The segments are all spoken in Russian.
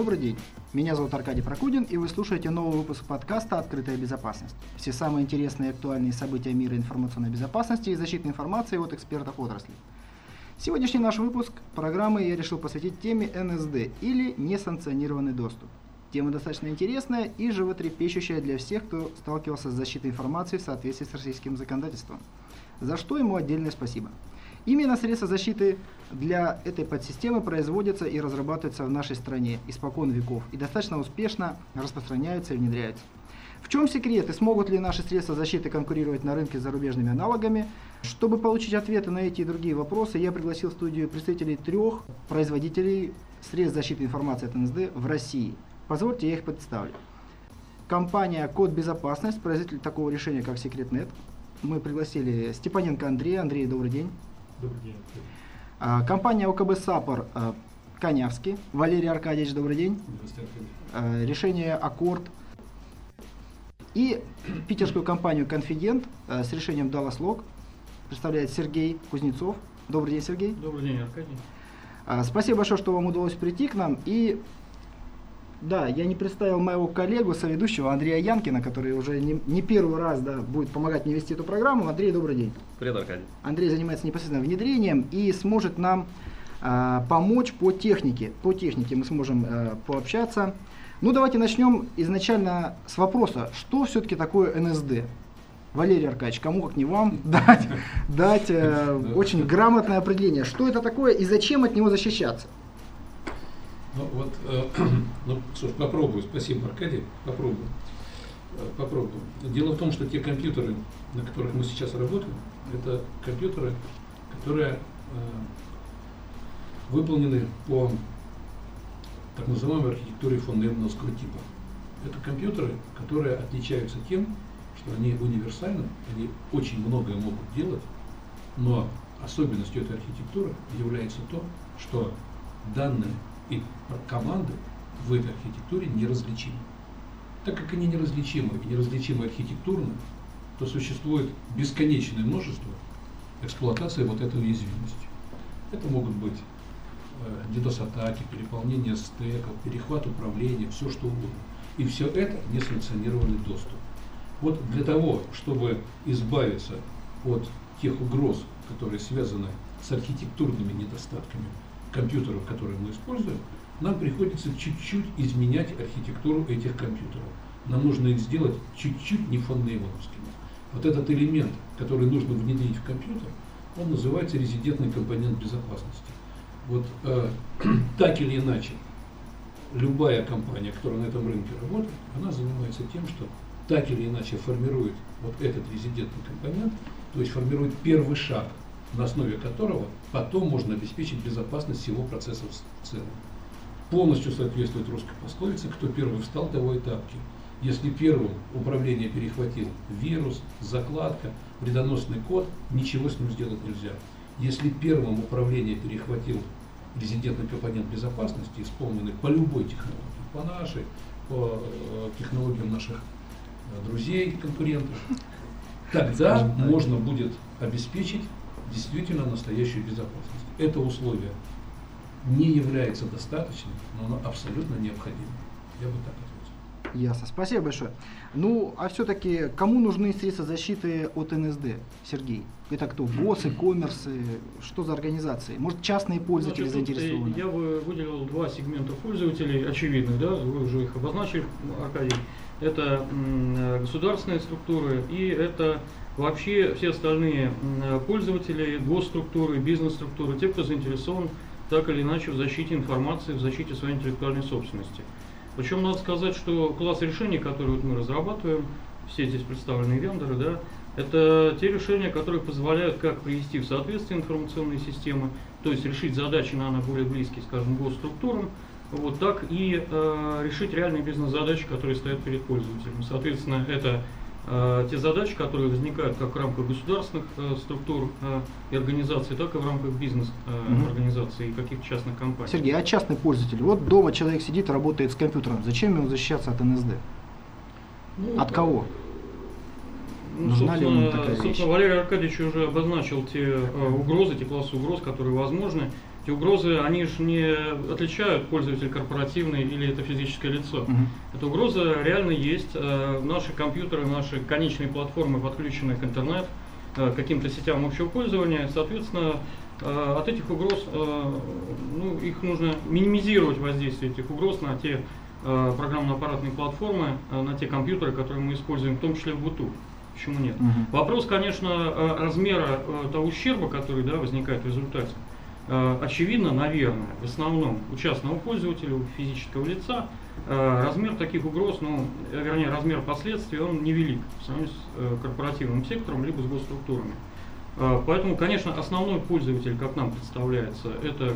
Добрый день. Меня зовут Аркадий Прокудин, и вы слушаете новый выпуск подкаста «Открытая безопасность». Все самые интересные и актуальные события мира информационной безопасности и защиты информации от экспертов отрасли. Сегодняшний наш выпуск программы я решил посвятить теме НСД или несанкционированный доступ. Тема достаточно интересная и животрепещущая для всех, кто сталкивался с защитой информации в соответствии с российским законодательством. За что ему отдельное спасибо. Именно средства защиты для этой подсистемы производятся и разрабатываются в нашей стране испокон веков и достаточно успешно распространяются и внедряются. В чем секрет и смогут ли наши средства защиты конкурировать на рынке с зарубежными аналогами? Чтобы получить ответы на эти и другие вопросы, я пригласил в студию представителей трех производителей средств защиты информации от НСД в России. Позвольте, я их представлю. Компания Код Безопасность, производитель такого решения, как Секретнет. Мы пригласили Степаненко Андрея. Андрей, добрый день. Добрый день. А, Компания ОКБ САПОР а, Конявский. Валерий Аркадьевич, добрый день. Здравствуйте. А, Решение Аккорд. И питерскую компанию Конфидент с решением Dallas Log представляет Сергей Кузнецов. Добрый день, Сергей. Добрый день, Аркадий. Спасибо большое, что вам удалось прийти к нам. И да, я не представил моего коллегу, соведущего Андрея Янкина, который уже не, не первый раз да, будет помогать мне вести эту программу. Андрей, добрый день. Привет, Аркадий. Андрей занимается непосредственно внедрением и сможет нам а, помочь по технике. По технике мы сможем а, пообщаться. Ну, давайте начнем изначально с вопроса, что все-таки такое НСД? Валерий Аркадьевич, кому как не вам дать, дать э, очень грамотное определение, что это такое и зачем от него защищаться? Ну вот, э, ну ж, попробую. Спасибо, Аркадий. Попробую. Э, попробую. Дело в том, что те компьютеры, на которых мы сейчас работаем, это компьютеры, которые э, выполнены по так называемой архитектуре фон Неймановского типа. Это компьютеры, которые отличаются тем, что они универсальны, они очень многое могут делать, но особенностью этой архитектуры является то, что данные и команды в этой архитектуре неразличимы. Так как они неразличимы и неразличимы архитектурно, то существует бесконечное множество эксплуатации вот этой уязвимости. Это могут быть э, DDoS-атаки, переполнение стеков, перехват управления, все что угодно. И все это несанкционированный доступ. Вот для того, чтобы избавиться от тех угроз, которые связаны с архитектурными недостатками компьютеров, которые мы используем, нам приходится чуть-чуть изменять архитектуру этих компьютеров. Нам нужно их сделать чуть-чуть не фоннеймоновскими. Вот этот элемент, который нужно внедрить в компьютер, он называется резидентный компонент безопасности. Вот э, так или иначе, любая компания, которая на этом рынке работает, она занимается тем, что так или иначе формирует вот этот резидентный компонент, то есть формирует первый шаг на основе которого потом можно обеспечить безопасность всего процесса в целом. Полностью соответствует русской пословице «кто первый встал, того и тапки». Если первым управление перехватил вирус, закладка, вредоносный код, ничего с ним сделать нельзя. Если первым управление перехватил резидентный компонент безопасности, исполненный по любой технологии, по нашей, по э, технологиям наших э, друзей, конкурентов, тогда можно будет обеспечить действительно настоящую безопасность. Это условие не является достаточным, но оно абсолютно необходимо. Я бы так ответил. Ясно. Спасибо большое. Ну, а все-таки кому нужны средства защиты от НСД, Сергей? Это кто? ВОЗы, коммерсы? Что за организации? Может, частные пользователи Значит, э, заинтересованы? Я бы выделил два сегмента пользователей, очевидных, да, вы уже их обозначили, Аркадий. Это э, государственные структуры и это вообще все остальные пользователи, госструктуры, бизнес-структуры, те, кто заинтересован так или иначе в защите информации, в защите своей интеллектуальной собственности. Причем надо сказать, что класс решений, которые вот мы разрабатываем, все здесь представленные вендоры, да, это те решения, которые позволяют как привести в соответствие информационные системы, то есть решить задачи, наверное, более близкие, скажем, госструктурам, вот так и э, решить реальные бизнес-задачи, которые стоят перед пользователем. Соответственно, это те задачи, которые возникают как в рамках государственных э, структур э, и организаций, так и в рамках бизнес-организаций Мгм. и каких-то частных компаний. Сергей, а частный пользователь? Вот дома человек сидит, работает с компьютером. Зачем ему защищаться от НСД? Ну, От кого? Ну, Нужна ли ему собственно, такая вещь? собственно, Валерий Аркадьевич уже обозначил те э, угрозы, те классы угроз, которые возможны. Эти угрозы, они же не отличают пользователь корпоративный или это физическое лицо. Угу. Эта угроза реально есть. Наши компьютеры, наши конечные платформы подключены к интернету, каким-то сетям общего пользования. Соответственно, от этих угроз, ну, их нужно минимизировать воздействие этих угроз на те программно-аппаратные платформы, на те компьютеры, которые мы используем, в том числе в быту. Почему нет? Угу. Вопрос, конечно, размера того ущерба, который да, возникает в результате. Э, очевидно, наверное, в основном у частного пользователя, у физического лица, э, размер таких угроз, ну, вернее, размер последствий, он невелик по сравнению с э, корпоративным сектором, либо с госструктурами. Поэтому, конечно, основной пользователь, как нам представляется, это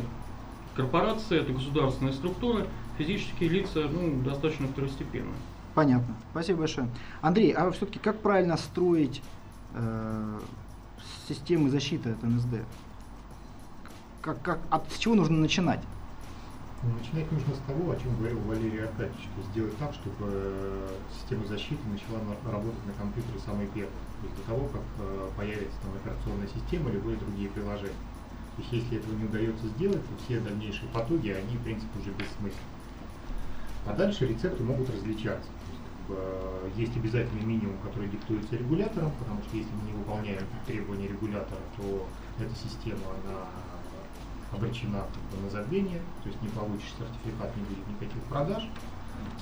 корпорации, это государственные структуры, физические лица, ну, достаточно второстепенные. Понятно. Спасибо большое. Андрей, а все-таки как правильно строить э, системы защиты от НСД? Как, как, от чего нужно начинать? Ну, начинать нужно с того, о чем говорил Валерий Аркадьевич, то есть сделать так, чтобы э, система защиты начала работать на компьютере самой первой, то есть до того, как э, появится там операционная система или любые другие приложения. То есть если этого не удается сделать, то все дальнейшие потуги, они в принципе уже бессмысленны. А дальше рецепты могут различаться. Э, есть обязательный минимум, который диктуется регулятором, потому что если мы не выполняем требования регулятора, то эта система, она обречена как бы, на забвение, то есть не получишь сертификат, не будет никаких продаж.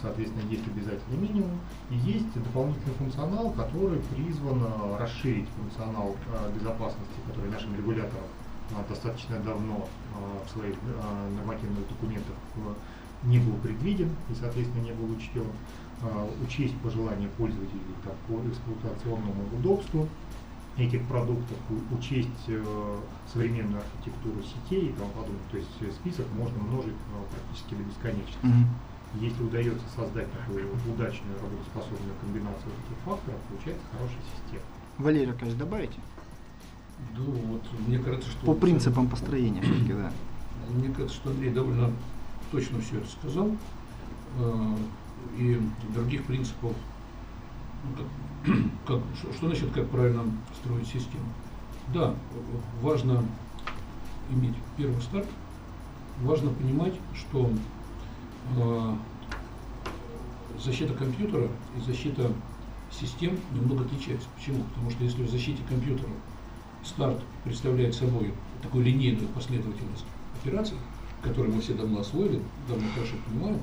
Соответственно, есть обязательный минимум. И есть дополнительный функционал, который призван э, расширить функционал э, безопасности, который нашим регуляторам э, достаточно давно в своих нормативных документах не был предвиден и, соответственно, не был учтен. Учесть пожелания пользователей как по эксплуатационному удобству, этих продуктов, учесть э, современную архитектуру сетей и тому подобное. То есть э, список можно множить э, практически до бесконечности. Mm-hmm. Если удается создать такую удачную работоспособную комбинацию этих факторов, получается хорошая система. Валерий Аркадьевич, добавите? Да, вот, мне кажется, что... По принципам построения, все-таки, да. Мне кажется, что Андрей довольно точно все это сказал. И других принципов ну, как, что значит, как правильно строить систему? Да, важно иметь первый старт, важно понимать, что э, защита компьютера и защита систем немного отличается. Почему? Потому что если в защите компьютера старт представляет собой такую линейную последовательность операций, которые мы все давно освоили, давно хорошо понимаем,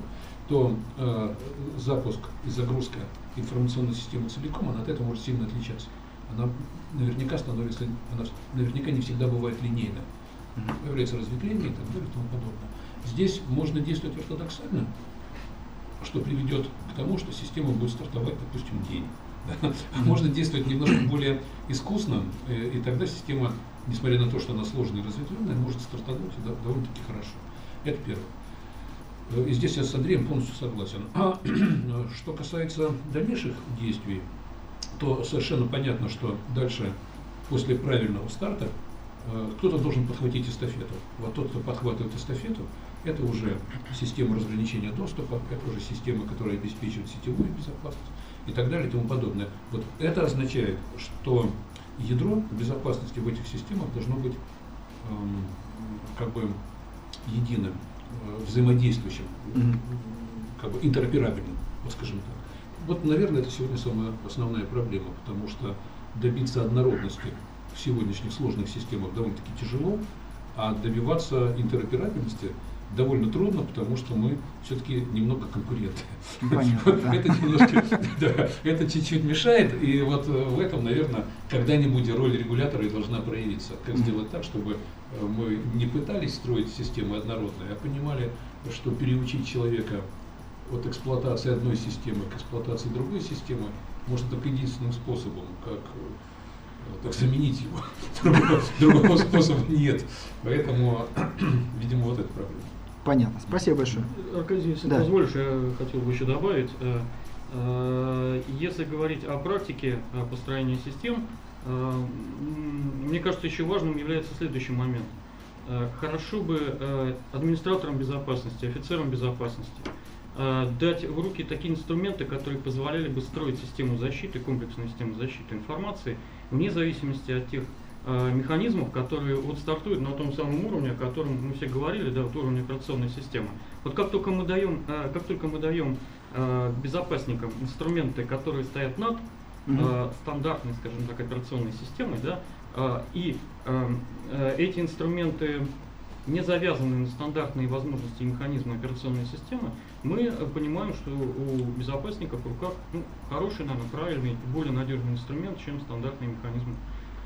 то э, запуск и загрузка информационной системы целиком, она от этого может сильно отличаться. Она наверняка становится, она наверняка не всегда бывает линейна. Появляется разветвление и так далее и тому подобное. Здесь можно действовать ортодоксально, что приведет к тому, что система будет стартовать, допустим, день. Можно действовать немножко более искусно, э, и тогда система, несмотря на то, что она сложная и разветвленная, может стартануть довольно-таки хорошо. Это первое. И здесь я с Андреем полностью согласен. А что касается дальнейших действий, то совершенно понятно, что дальше, после правильного старта, э, кто-то должен подхватить эстафету. Вот тот, кто подхватывает эстафету, это уже система разграничения доступа, это уже система, которая обеспечивает сетевую безопасность и так далее и тому подобное. Вот это означает, что ядро безопасности в этих системах должно быть эм, как бы единым. Э, взаимодействующим, mm-hmm. как бы интероперабельным, вот скажем так. Вот, наверное, это сегодня самая основная проблема, потому что добиться однородности в сегодняшних сложных системах довольно-таки тяжело, а добиваться интероперабельности довольно трудно, потому что мы все-таки немного конкуренты. Понятно, да. Это немножко, да, это чуть-чуть мешает, и вот э, в этом, наверное, когда-нибудь роль регулятора и должна проявиться. Как сделать так, чтобы э, мы не пытались строить системы однородные, а понимали, что переучить человека от эксплуатации одной системы к эксплуатации другой системы можно только единственным способом, как э, так заменить его. Другого, другого способа нет. Поэтому, видимо, вот эта проблема. Понятно. Спасибо большое. Аркадий, если да. позволишь, я хотел бы еще добавить. Э, э, если говорить о практике построения систем, э, мне кажется, еще важным является следующий момент. Хорошо бы администраторам безопасности, офицерам безопасности дать в руки такие инструменты, которые позволяли бы строить систему защиты, комплексную систему защиты информации, вне зависимости от тех механизмов, которые вот стартуют на том самом уровне, о котором мы все говорили, да, вот уровне операционной системы. Вот как только мы даем, э, как только мы даем э, безопасникам инструменты, которые стоят над э, стандартной, скажем так, операционной системой, да, э, и э, э, эти инструменты не завязаны на стандартные возможности и механизмы операционной системы, мы э, понимаем, что у безопасников в руках ну, хороший, наверное, правильный, более надежный инструмент, чем стандартные механизмы,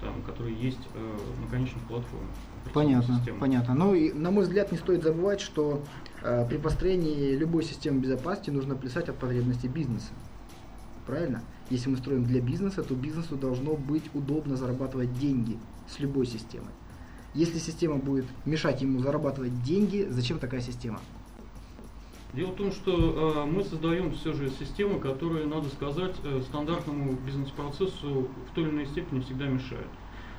там, которые есть э, на конечных платформах. Понятно, системы. понятно. Ну и, на мой взгляд, не стоит забывать, что э, при построении любой системы безопасности нужно плясать от потребностей бизнеса. Правильно? Если мы строим для бизнеса, то бизнесу должно быть удобно зарабатывать деньги с любой системой. Если система будет мешать ему зарабатывать деньги, зачем такая система? Дело в том, что э, мы создаем все же системы, которые, надо сказать, э, стандартному бизнес-процессу в той или иной степени всегда мешают.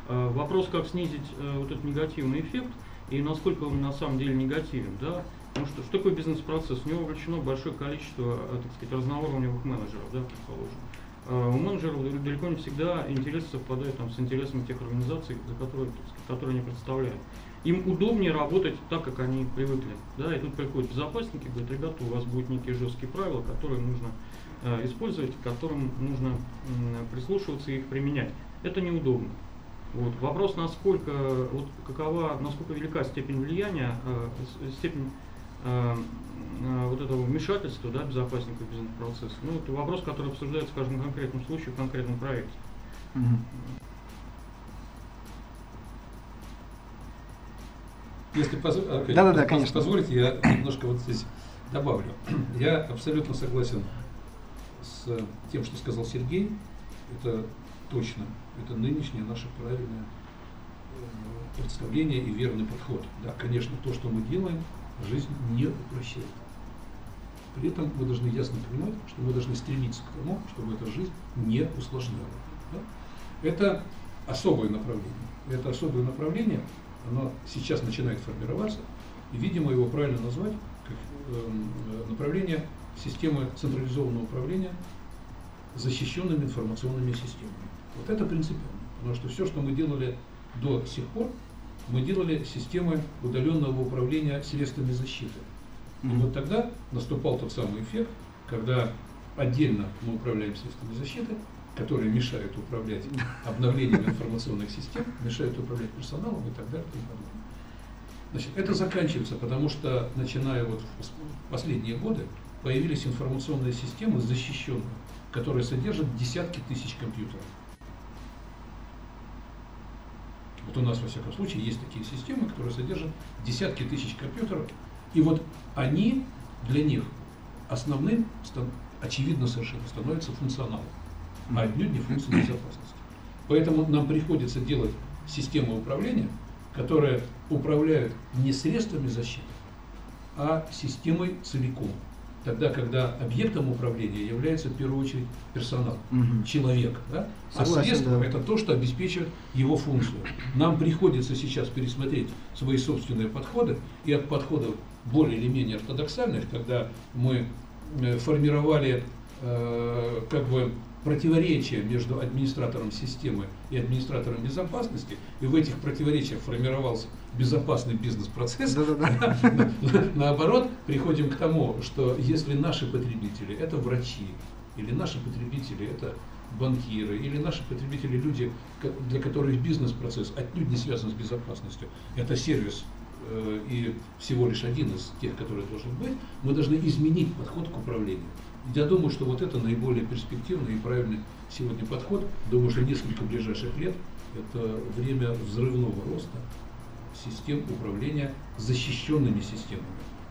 Э, вопрос, как снизить э, вот этот негативный эффект и насколько он на самом деле негативен. Да? Потому что, что такое бизнес-процесс? У него вовлечено большое количество, э, так сказать, разноуровневых менеджеров, да, предположим. Э, у менеджеров далеко не всегда интересы совпадают там, с интересами тех организаций, за которые, которые они представляют им удобнее работать так, как они привыкли. Да, и тут приходят безопасники, говорят, ребята, у вас будут некие жесткие правила, которые нужно э, использовать, которым нужно э, прислушиваться и их применять. Это неудобно. Вот. Вопрос, насколько, вот, какова, насколько велика степень влияния, э, степень э, э, вот этого вмешательства да, безопасника бизнес-процесс. Ну, это вопрос, который обсуждается в каждом конкретном случае, в конкретном проекте. Mm-hmm. Если поз... Аркадий, да, да, да, конечно. позволите, я немножко вот здесь добавлю. Я абсолютно согласен с тем, что сказал Сергей. Это точно, это нынешнее наше правильное э, представление и верный подход. Да, конечно, то, что мы делаем, жизнь не упрощает. При этом мы должны ясно понимать, что мы должны стремиться к тому, чтобы эта жизнь не усложняла. Да? Это особое направление. Это особое направление, оно сейчас начинает формироваться, и, видимо, его правильно назвать как эм, направление системы централизованного управления защищенными информационными системами. Вот это принципиально, потому что все, что мы делали до сих пор, мы делали системы удаленного управления средствами защиты. И вот тогда наступал тот самый эффект, когда отдельно мы управляем средствами защиты, которые мешают управлять обновлением информационных систем, мешают управлять персоналом и так далее. И так далее. Значит, это заканчивается, потому что, начиная вот в последние годы, появились информационные системы защищенные, которые содержат десятки тысяч компьютеров. Вот у нас, во всяком случае, есть такие системы, которые содержат десятки тысяч компьютеров, и вот они для них основным, очевидно совершенно, становится функционалом а отнюдь не функции безопасности. Поэтому нам приходится делать систему управления, которая управляет не средствами защиты, а системой целиком. Тогда, когда объектом управления является в первую очередь персонал, угу. человек. Да? А Согласен, а средство да. это то, что обеспечивает его функцию. Нам приходится сейчас пересмотреть свои собственные подходы и от подходов более или менее ортодоксальных, когда мы э, формировали э, как бы противоречия между администратором системы и администратором безопасности, и в этих противоречиях формировался безопасный бизнес-процесс, наоборот, приходим к тому, что если наши потребители – это врачи, или наши потребители – это банкиры, или наши потребители – люди, для которых бизнес-процесс отнюдь не связан с безопасностью, это сервис э, и всего лишь один из тех, который должен быть, мы должны изменить подход к управлению. Я думаю, что вот это наиболее перспективный и правильный сегодня подход. Думаю, что несколько ближайших лет это время взрывного роста систем управления защищенными системами,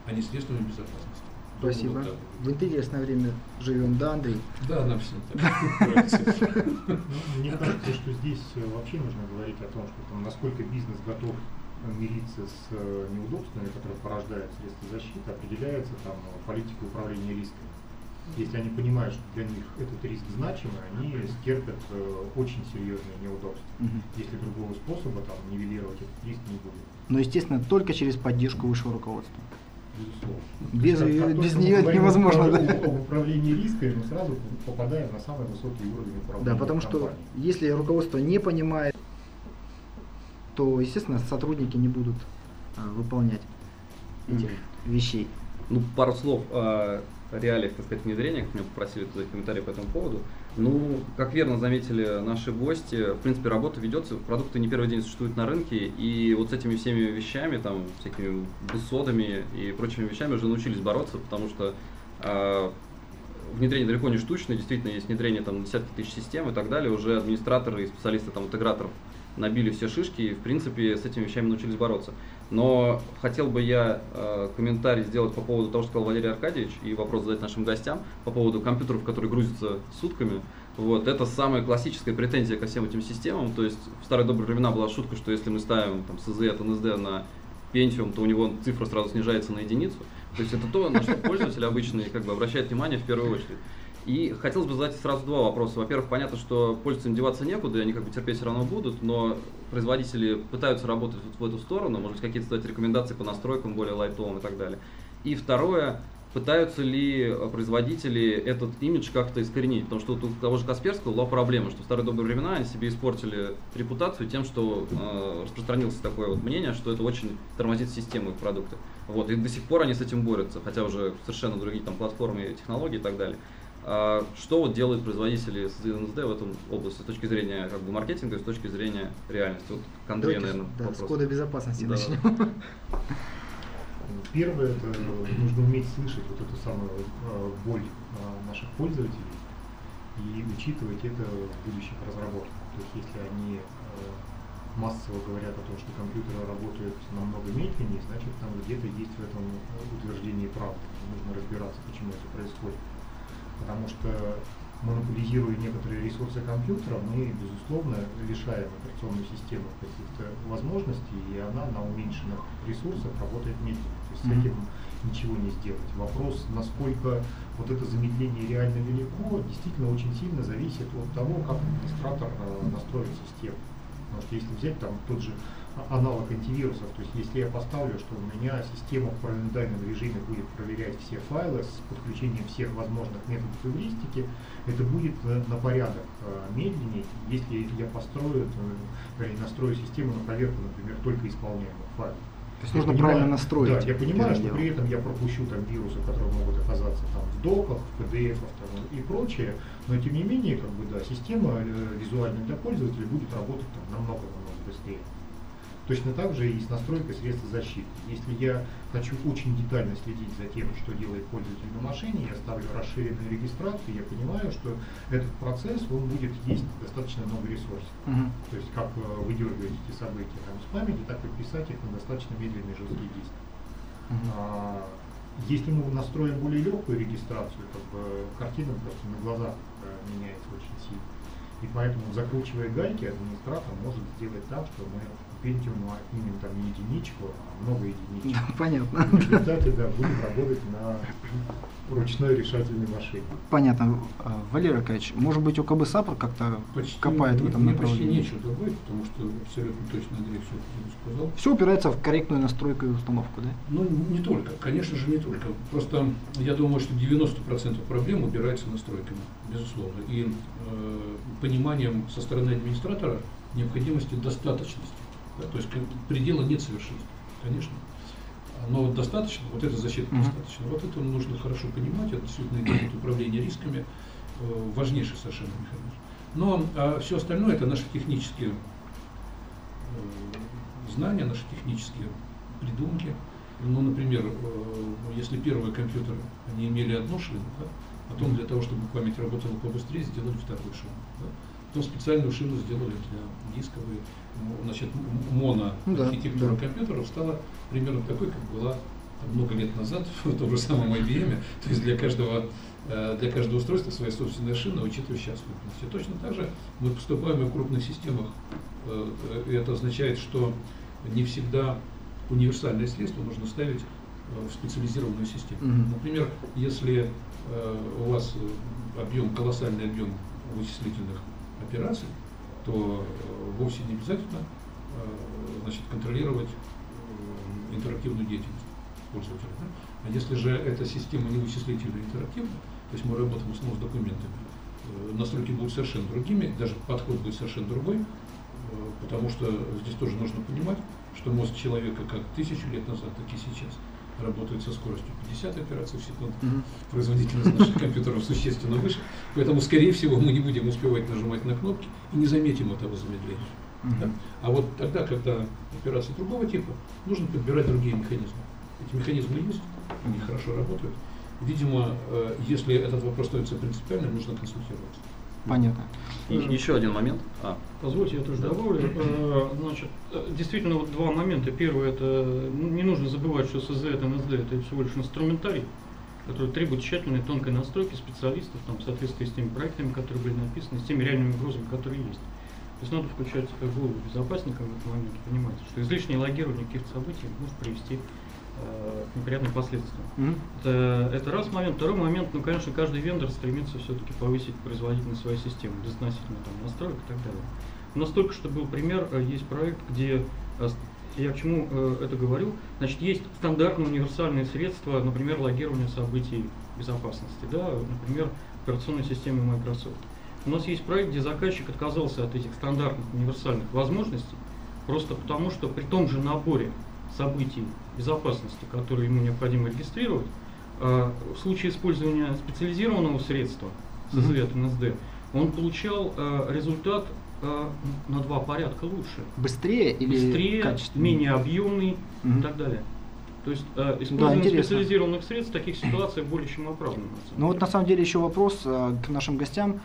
а не средствами безопасности. Спасибо. Вот В интересное время живем, да, Андрей? Да, нам всем так ну, Мне кажется, что здесь вообще нужно говорить о том, что насколько бизнес готов мириться с э, неудобствами, которые порождают средства защиты, определяется там политикой управления рисками. Если они понимают, что для них этот риск значимый, они стерпят э, очень серьезные неудобства. Угу. Если другого способа там нивелировать этот риск не будет. Но, естественно, только через поддержку высшего руководства. Безусловно. Без, есть, как, без нее это невозможно. Да? Об управлении рисками мы сразу попадаем на самый высокий уровень управления. Да, потому компанией. что если руководство не понимает то, естественно, сотрудники не будут а, выполнять этих вещей. Ну, пару слов о реалиях, так сказать, внедрения, меня попросили туда комментарии по этому поводу. Ну, как верно заметили наши гости, в принципе, работа ведется, продукты не первый день существуют на рынке, и вот с этими всеми вещами, там, всякими бессодами и прочими вещами уже научились бороться, потому что э, внедрение далеко не штучное, действительно есть внедрение там десятки тысяч систем и так далее, уже администраторы и специалисты там интеграторов набили все шишки и, в принципе, с этими вещами научились бороться. Но хотел бы я э, комментарий сделать по поводу того, что сказал Валерий Аркадьевич, и вопрос задать нашим гостям по поводу компьютеров, которые грузятся сутками. Вот, это самая классическая претензия ко всем этим системам. То есть в старые добрые времена была шутка, что если мы ставим там, SZ от NSD на Pentium, то у него цифра сразу снижается на единицу. То есть это то, на что пользователь обычный как бы обращает внимание в первую очередь. И хотелось бы задать сразу два вопроса. Во-первых, понятно, что пользователям деваться некуда, они как бы терпеть все равно будут, но производители пытаются работать вот в эту сторону, может быть, какие-то дать рекомендации по настройкам более лайтовым и так далее. И второе, пытаются ли производители этот имидж как-то искоренить? Потому что у того же Касперского была проблема, что в старые добрые времена они себе испортили репутацию тем, что э, распространилось такое вот мнение, что это очень тормозит систему их продукта. Вот, и до сих пор они с этим борются, хотя уже совершенно другие там платформы, технологии и так далее. А что вот делают производители с НСД в этом области с точки зрения как бы, маркетинга и с точки зрения реальности? Вот к Андрею, Давайте, наверное, да, вопрос. с кода безопасности Да. начнем. Первое, это нужно уметь слышать вот эту самую э, боль э, наших пользователей и учитывать это в будущих разработках. То есть если они э, массово говорят о том, что компьютеры работают намного медленнее, значит там где-то есть в этом утверждении правда. Нужно разбираться, почему это происходит. Потому что монополизируя некоторые ресурсы компьютера, мы, безусловно, лишаем операционную систему каких-то возможностей, и она на уменьшенных ресурсах работает медленно. То есть с Мгм. этим ничего не сделать. Вопрос, насколько вот это замедление реально велико, действительно очень сильно зависит от того, как администратор э, настроит систему. Потому что если взять там тот же аналог антивирусов, то есть если я поставлю, что у меня система в параноидальном режиме будет проверять все файлы с подключением всех возможных методов эвристики, это будет э, на порядок э, медленнее, если я построю, э, вернее, настрою систему на проверку, например, только исполняемых файлов. То есть Я нужно понимаю- правильно настроить. Да, я понимаю, что при этом я пропущу там вирусы, которые могут оказаться там в доках, в PDF там, и прочее, но тем не менее, как бы, да, система э, визуальная для пользователя будет работать там намного-намного быстрее. Точно так же и с настройкой средств защиты. Если я хочу очень детально следить за тем, что делает пользователь на машине, я ставлю расширенную регистрацию, я понимаю, что этот процесс, он будет есть достаточно много ресурсов. Мгм. То есть как э, выдергивать эти события там, с памяти, так и писать их на достаточно медленный жесткий диск. Мгм. А, если мы настроим более легкую регистрацию, как бы картина просто на глазах э, меняется очень сильно. И поэтому, закручивая гайки, администратор может сделать так, что мы Pentium отнимем там не единичку, а много единичек. Да, понятно. В результате, да, будем работать на ручной решательной машине. Понятно. А, Валерий Аркадьевич, может быть, УКБ САПР как-то Почти, копает в этом мне направлении? почти нечего добавить, потому что абсолютно точно Андрей все сказал. Все упирается в корректную настройку и установку, да? Ну, не только, конечно же, не только. Просто я думаю, что 90% проблем убирается настройками, безусловно. И э, пониманием со стороны администратора необходимости достаточности. Да, то есть предела нет совершенства, конечно. Но вот достаточно, вот эта защита Мгм. достаточно. Вот это нужно хорошо понимать, это действительно институт управления рисками, э, важнейший совершенно механизм. Но все остальное это наши технические э, знания, наши технические придумки. Ну, например, э, если первые компьютеры, они имели одну шину, да, потом для того, чтобы память работала побыстрее, сделали вторую шину. Да. Потом специальную шину сделали для дисковой. Ну, Значит, м- моно Ну да, да. компьютеров стала примерно такой, как была там, много лет назад в том же самом IBM. То есть для каждого, э, для каждого устройства своя собственная шина, учитывающая особенности. И точно так же мы поступаем и в крупных системах. э, э, И это означает, что не всегда универсальное средство нужно ставить э, в специализированную систему. Например, если э, у вас э, объем, колоссальный объем вычислительных операций, то э, вовсе не обязательно э, значит, контролировать э, интерактивную деятельность пользователя. да. А если же эта система не вычислительная, интерактивная, то есть мы работаем в основном с документами, настройки будут совершенно другими, даже подход будет совершенно другой. потому что здесь тоже нужно понимать, что мозг человека как тысячу лет назад, так и сейчас работает со скоростью 50 операций в секунду. Mm-hmm. Производительность наших компьютеров существенно выше. Поэтому, скорее всего, мы не будем успевать нажимать на кнопки и не заметим этого замедления. Mm-hmm. Да? А вот тогда, когда операции другого типа, нужно подбирать другие механизмы. Эти механизмы есть, они хорошо работают. Видимо, э, если этот вопрос становится принципиальным, нужно консультироваться. Понятно. И еще один момент. А. Позвольте, я тоже да. добавлю. Э, значит, э, действительно, вот два момента. Первый, это ну, не нужно забывать, что СЗ это НСД, это всего лишь инструментарий, который требует тщательной, тонкой настройки специалистов, там, в соответствии с теми проектами, которые были написаны, с теми реальными угрозами, которые есть. То есть надо включать голову безопасника в этот момент, понимаете, что излишнее логирование каких-то событий может привести к неприятным последствиям. Mm-hmm. Это, это раз момент. Второй момент, ну, конечно, каждый вендор стремится все-таки повысить производительность своей системы, безотносительно там, настроек и так далее. У нас только что был пример, э, есть проект, где э, я к чему э, это говорю? Значит, есть стандартные универсальные средства, например, логирования событий безопасности, да, например, операционной системы Microsoft. У нас есть проект, где заказчик отказался от этих стандартных универсальных возможностей, просто потому что при том же наборе событий безопасности, которые ему необходимо регистрировать, а, в случае использования специализированного средства, СЗВ НСД, он получал а, результат а, на два порядка лучше. Быстрее или Быстрее, менее объемный угу. и так далее. То есть э, использование да, специализированных средств в таких ситуациях более чем оправдано. Ну вот на самом деле еще вопрос э, к нашим гостям.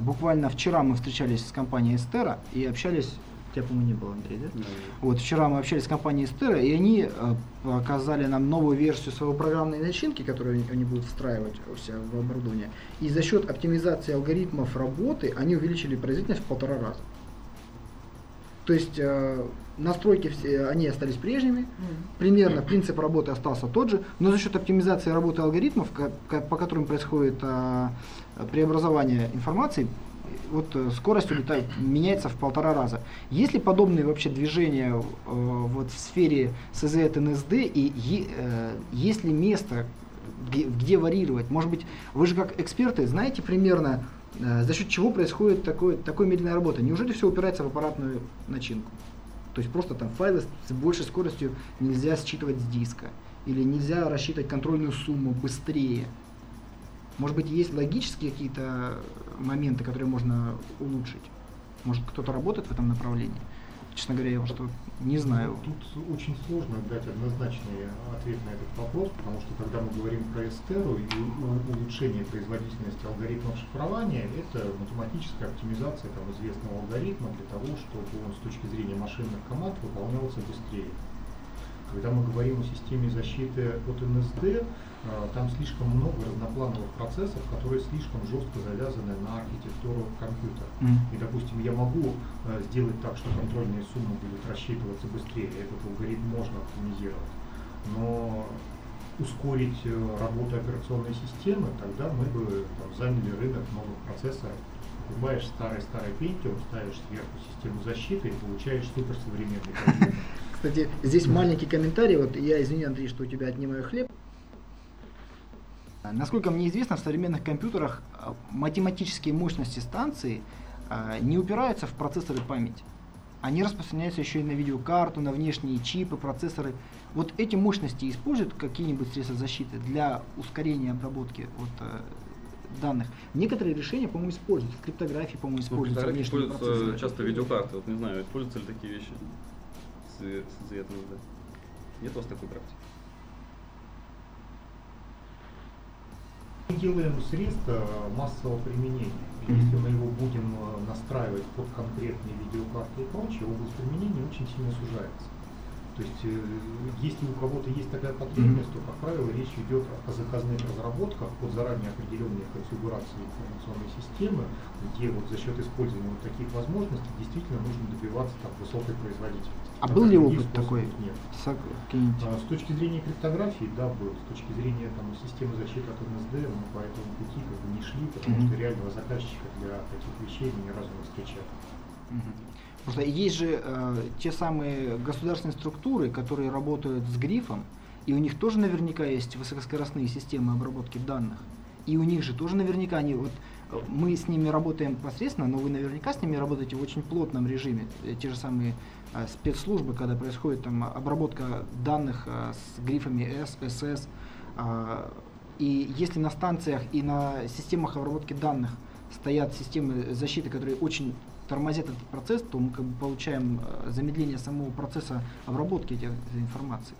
Буквально вчера мы встречались с компанией Эстера и общались Тебя, по-моему, не было, Андрей, да? да? Вот вчера мы общались с компанией Стера, и они э, показали нам новую версию своей программной начинки, которую они будут встраивать у себя в оборудование. И за счет оптимизации алгоритмов работы они увеличили производительность в полтора раза. То есть э, настройки все, они остались прежними, примерно принцип работы остался тот же, но за счет оптимизации работы алгоритмов, по которым происходит э, преобразование информации, вот э, скорость улетает, меняется в полтора раза. Есть ли подобные вообще движения э, вот в сфере СЗ от НСД и э, есть ли место, где, где варьировать? Может быть, вы же как эксперты знаете примерно, э, за счет чего происходит такой, такой медленная работа? Неужели все упирается в аппаратную начинку? То есть просто там файлы с большей скоростью нельзя считывать с диска или нельзя рассчитывать контрольную сумму быстрее. Может быть, есть логические какие-то моменты, которые можно улучшить? Может, кто-то работает в этом направлении? Честно говоря, я вот что не знаю. Тут очень сложно дать однозначный ответ на этот вопрос, потому что когда мы говорим про эстеру и улучшение производительности алгоритмов шифрования, это математическая оптимизация там, известного алгоритма для того, чтобы он с точки зрения машинных команд выполнялся быстрее. Когда мы говорим о системе защиты от НСД, там слишком много разноплановых процессов, которые слишком жестко завязаны на архитектуру компьютера. Mm. И, допустим, я могу э, сделать так, что контрольные суммы будут рассчитываться быстрее, этот алгоритм можно оптимизировать. Но ускорить э, работу операционной системы, тогда мы бы там, заняли рынок новых процессоров. Покупаешь старый-старый Pentium, ставишь сверху систему защиты и получаешь суперсовременный компьютер. Кстати, здесь маленький комментарий. Вот я извини, Андрей, что у тебя отнимаю хлеб. Насколько мне известно, в современных компьютерах а, математические мощности станции а, не упираются в процессоры памяти. Они распространяются еще и на видеокарту, на внешние чипы, процессоры. Вот эти мощности используют какие-нибудь средства защиты для ускорения обработки вот, э, данных. Некоторые решения, по-моему, используют. В криптографии, по-моему, ну, используются ну, внешние процессоры. часто видеокарты. Вот не знаю, используются ли такие вещи с, с. Да? Нет у вас такой практики? Мы делаем средства массового применения. Если мы его будем э, настраивать под конкретные видеокарты и прочее, область применения очень сильно сужается. То есть, э, если у кого-то есть такая потребность, то, как правило, речь идет о заказных разработках под заранее определенные конфигурации информационной системы, где вот за счет использования вот таких возможностей действительно нужно добиваться там, высокой производительности. А был ли опыт такой? Нет. А, с точки зрения криптографии, да, был. С точки зрения там, системы защиты от НСД мы по этому пути как бы не шли, потому mm-hmm. что реального заказчика для таких вещей мы ни разу не встречали. Mm-hmm. Просто есть же э, те самые государственные структуры, которые работают с грифом, и у них тоже наверняка есть высокоскоростные системы обработки данных. И у них же тоже наверняка они вот мы с ними работаем посредственно, но вы наверняка с ними работаете в очень плотном режиме. Э, те же самые э, спецслужбы, когда происходит там обработка данных э, с грифами S, SS. Э, и если на станциях и на системах обработки данных стоят системы защиты, которые очень тормозят этот процесс, то мы как бы получаем э, замедление самого процесса обработки этой информации.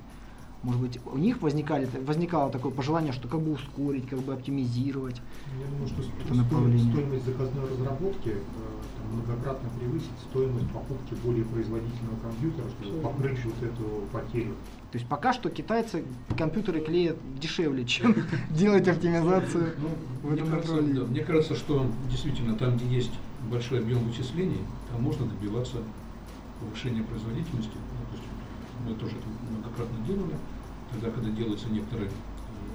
Может быть, у них возникали, возникало такое пожелание, что как бы ускорить, как бы оптимизировать Я думаю, что это направление. стоимость заказной разработки э, там, многократно превысит стоимость покупки более производительного компьютера, чтобы покрыть вот эту потерю. То есть пока что китайцы компьютеры клеят дешевле, чем делать оптимизацию Ну, в мне, этом кажется, направлении. да, мне кажется, что действительно там, где есть большой объем вычислений, там можно добиваться повышения производительности. Мы тоже это многократно делали, тогда, когда делается некоторое э,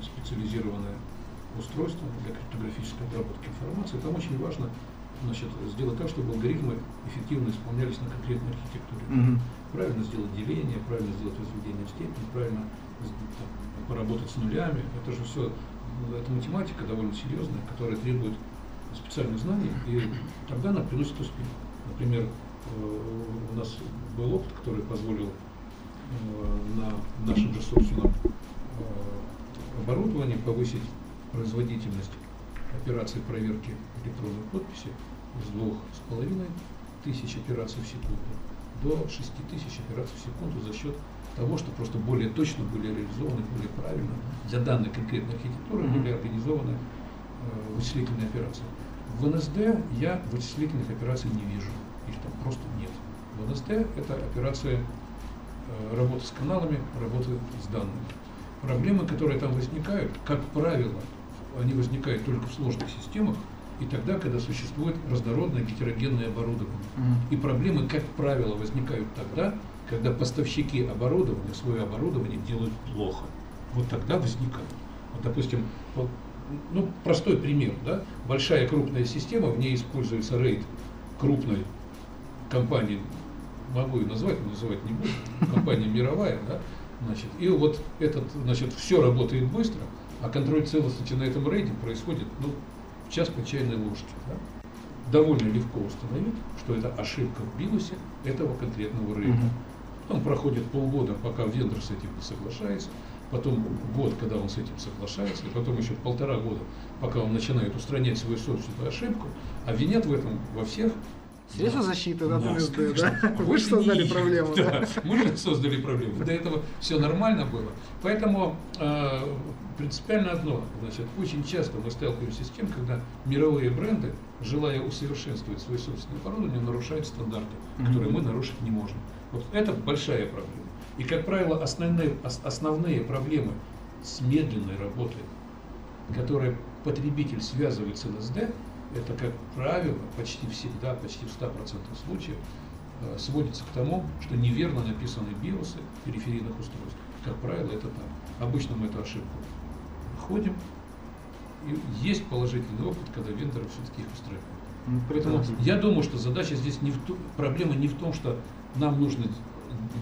специализированное устройство для криптографической обработки информации, там очень важно значит, сделать так, чтобы алгоритмы эффективно исполнялись на конкретной архитектуре. Мгм. Правильно сделать деление, правильно сделать возведение в степень, правильно там, поработать с нулями. Это же все, это математика довольно серьезная, которая требует специальных знаний, и тогда она приносит успех. Например, э, у нас был опыт, который позволил на нашем же собственном э, оборудовании повысить производительность операций проверки электронной подписи с двух с половиной тысяч операций в секунду до 6 тысяч операций в секунду за счет того, что просто более точно были реализованы, более правильно для данной конкретной архитектуры Мгм. были организованы э, вычислительные операции. В НСД я вычислительных операций не вижу, их там просто нет. В НСД это операции э, работы с каналами, работы с данными. Проблемы, которые там возникают, как правило, они возникают только в сложных системах и тогда, когда существует разнородное гетерогенное оборудование. Мгм. И проблемы, как правило, возникают тогда, когда поставщики оборудования свое оборудование делают плохо. Вот тогда возникают. Вот, допустим, вот, ну, простой пример, да? Большая крупная система, в ней используется RAID крупной компании, могу ее назвать, но называть не буду, компания мировая, да? Значит, и вот этот, значит, все работает быстро, а контроль целостности на этом рейде происходит, ну, в час по чайной ложке, да? Довольно легко установить, что это ошибка в биосе этого конкретного рейда. Мгм. Потом проходит полгода, пока вендор с этим не соглашается, потом год, когда он с этим соглашается, и потом еще полтора года, пока он начинает устранять свою собственную ошибку, а винят в этом во всех Средства нас. защиты, да, Нас, НСД, конечно. да? Вы же создали их. проблему, да? Мы же создали проблему. До этого все нормально было. Поэтому э, принципиально одно. Значит, очень часто мы сталкиваемся с тем, когда мировые бренды, желая усовершенствовать свое собственное оборудование, нарушают стандарты, которые мы нарушить не можем. Вот это большая проблема. И, как правило, основные, ос- основные проблемы с медленной работой, которые потребитель связывает с НСД, это, как правило, почти всегда, почти в 100% случаев, э, сводится к тому, что неверно написаны биосы периферийных устройств. Как правило, это так. Обычно мы эту ошибку находим. И есть положительный опыт, когда вендоры все-таки их устраивают. Ну, Поэтому я думаю, что задача здесь не в ту, проблема не в том, что нам нужно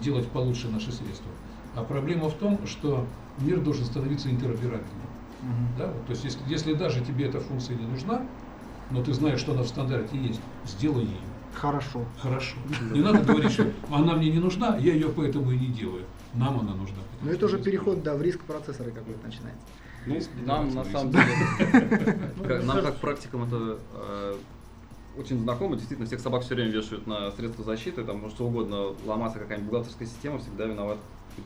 делать получше наши средства, а проблема в том, что мир должен становиться интероперабельным. Мгм. Да? Вот, то есть, если, если даже тебе эта функция не нужна, но ты знаешь, что она в стандарте есть, сделай ее. Хорошо. Хорошо. Не надо говорить, что она мне не нужна, я ее поэтому и не делаю. Нам она нужна. Но это уже переход, да, в риск процессора какой-то начинается. Ну, нам на самом деле. Ну, нам как практикам это э, очень знакомо. Действительно, всех собак все время вешают на средства защиты, там может что угодно ломаться какая-нибудь бухгалтерская система, всегда виноват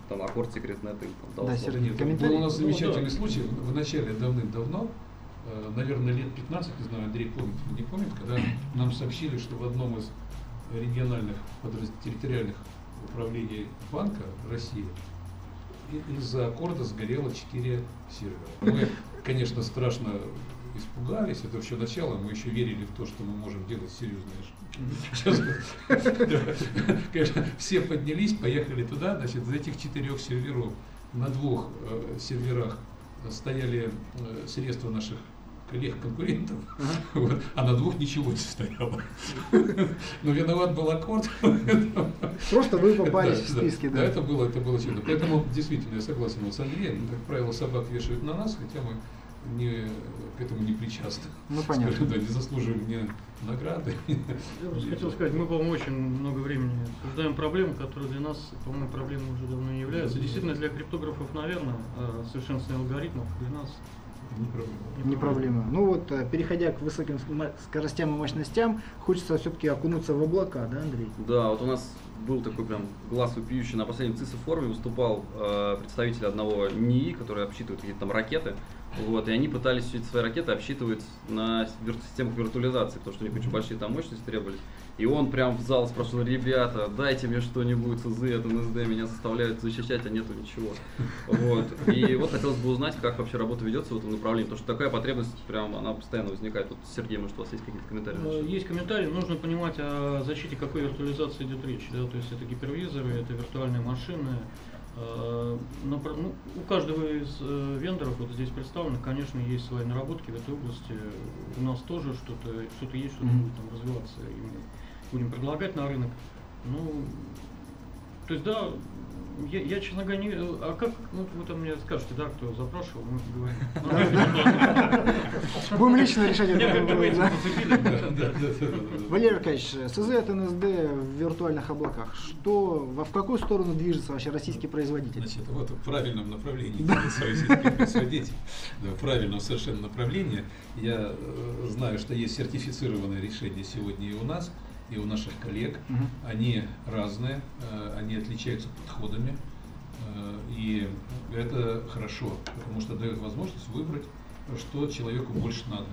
там аккорд секретнет и там, Да, Сергей, был у нас Ну, замечательный да. случай в начале давным-давно, наверное, лет 15, не знаю, Андрей помнит не помнит, когда нам сообщили, что в одном из региональных территориальных управлений банка России из-за аккорда сгорело 4 сервера. Мы, конечно, страшно испугались, это все начало, мы еще верили в то, что мы можем делать серьезные ошибки. Конечно, все поднялись, поехали туда, значит, из этих четырех серверов на двух э, серверах стояли э, средства наших коллег-конкурентов, вот, а на двух ничего не стояло. Но виноват был аккорд. Просто вы попались Да, в списки, Да, да. это было, это было чудо. Поэтому, действительно, я согласен вот с Андреем, как правило, собак вешают на нас, хотя мы не, к этому не причастны. Ну, понятно. Скажем, да, не заслуживаем мне награды. Я просто хотел сказать, мы, по-моему, очень много времени обсуждаем проблему, которая для нас, по-моему, проблемой уже давно не является. Действительно, для криптографов, наверное, а совершенствование алгоритмов для нас Не проблема. Не проблема. Ну вот, э, переходя к высоким скоростям и мощностям, хочется все-таки окунуться в облака, да, Андрей? Да, вот у нас был такой прям глаз вопиющий на последнем ЦИСа форуме выступал э, представитель одного НИИ, который обсчитывает какие-то там ракеты. Вот, и они пытались все эти свои ракеты обсчитывать на системах виртуализации, потому что у них очень большие там мощности требовались. И он прям в зал спрашивал, ребята, дайте мне что-нибудь, СЗ, это НСД, меня заставляют защищать, а нету ничего. Вот. И вот хотелось бы узнать, как вообще работа ведется в этом направлении, потому что такая потребность прям, она постоянно возникает. Вот, Сергей, может, у вас есть какие-то комментарии? счет? Есть комментарий, нужно понимать о защите какой виртуализации идет речь. Да? То есть это гипервизоры, это виртуальные машины. Э, ну, у каждого из э, вендоров вот здесь представленных, конечно, есть свои наработки в этой области. У нас тоже что-то что есть, что-то будет там развиваться, и мы будем предлагать на рынок. Ну, то есть, да, я, я, честно говоря, не... А как, ну, вы там мне скажете, да, кто запрашивал, мы поговорим. Будем лично решать да. Валерий Аркадьевич, СЗ от НСД в виртуальных облаках. Что, во в какую сторону движется вообще российский производитель? Значит, вот в правильном направлении российский производитель. Да, в правильном совершенно направлении. Я э, знаю, что есть сертифицированное решение сегодня и у нас, и у наших коллег. Мгм. Они разные, э, они отличаются подходами. э, И это хорошо, потому что дает возможность выбрать, что человеку больше надо.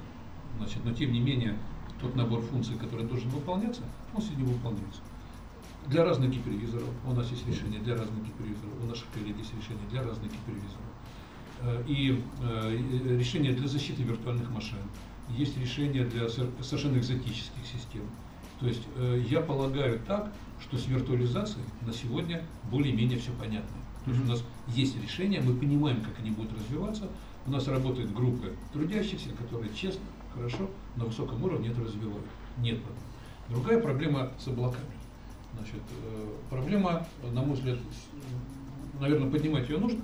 Значит, но тем не менее, тот набор функций, который должен выполняться, он сегодня выполняется. Для разных гипервизоров у нас есть решение для разных гипервизоров, у наших коллег есть решение для разных гипервизоров. Э, И решение для защиты виртуальных машин, есть решение для совершенно экзотических систем. То есть э, я полагаю так, что с виртуализацией на сегодня более-менее все понятно. То есть у нас есть решения, мы понимаем, как они будут развиваться. У нас работают группы трудящихся, которые честно, хорошо, на высоком уровне это развивают. Нет проблем. Другая проблема с облаками. Значит, э, проблема, на мой взгляд, наверное, поднимать ее нужно,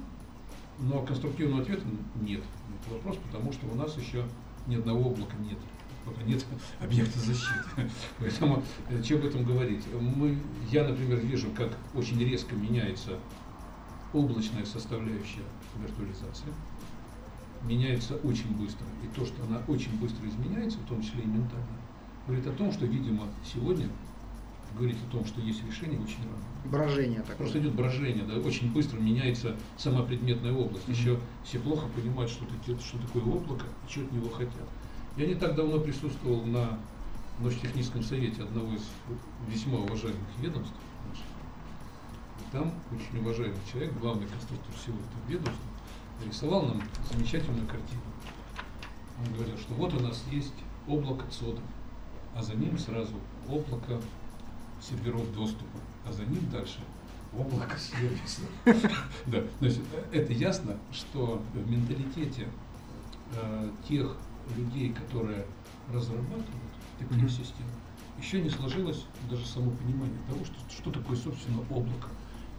но конструктивного ответа нет на этот вопрос, потому что у нас еще ни одного облака нет. Пока нет объекта защиты. Поэтому э, что об этом говорить? Мы, я, например, вижу, как очень резко меняется облачная составляющая виртуализации. Меняется очень быстро. И то, что она очень быстро изменяется, в том числе и ментально, говорит о том, что, видимо, сегодня говорить о том, что есть решение, очень рано. Брожение такое. Просто идет брожение, да, очень быстро меняется сама предметная область. Мгм. Еще все плохо понимают, что, это- что такое облако и что от него хотят. Я не так давно присутствовал на Ночтехническом совете одного из весьма уважаемых ведомств там очень уважаемый человек, главный конструктор всего этого ведомства, рисовал нам замечательную картину. Он говорил, что вот у нас есть облако цодов, а за ним сразу облако серверов доступа, а за ним дальше облако сервисов. Да, значит, это ясно, что в менталитете э, тех людей, которые разрабатывают такие Мгм. системы, еще не сложилось даже само понимание того, что, что такое, собственно, облако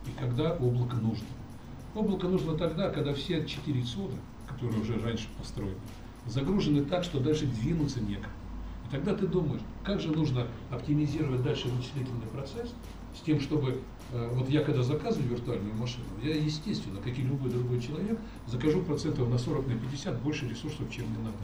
и когда облако нужно. Облако нужно тогда, когда все четыре цода, которые уже раньше построены, загружены так, что дальше двинуться некогда. И тогда ты думаешь, как же нужно оптимизировать дальше вычислительный процесс с тем, чтобы э, вот я когда заказываю виртуальную машину, я, естественно, как и любой другой человек, закажу процентов на 40, на 50 больше ресурсов, чем мне надо.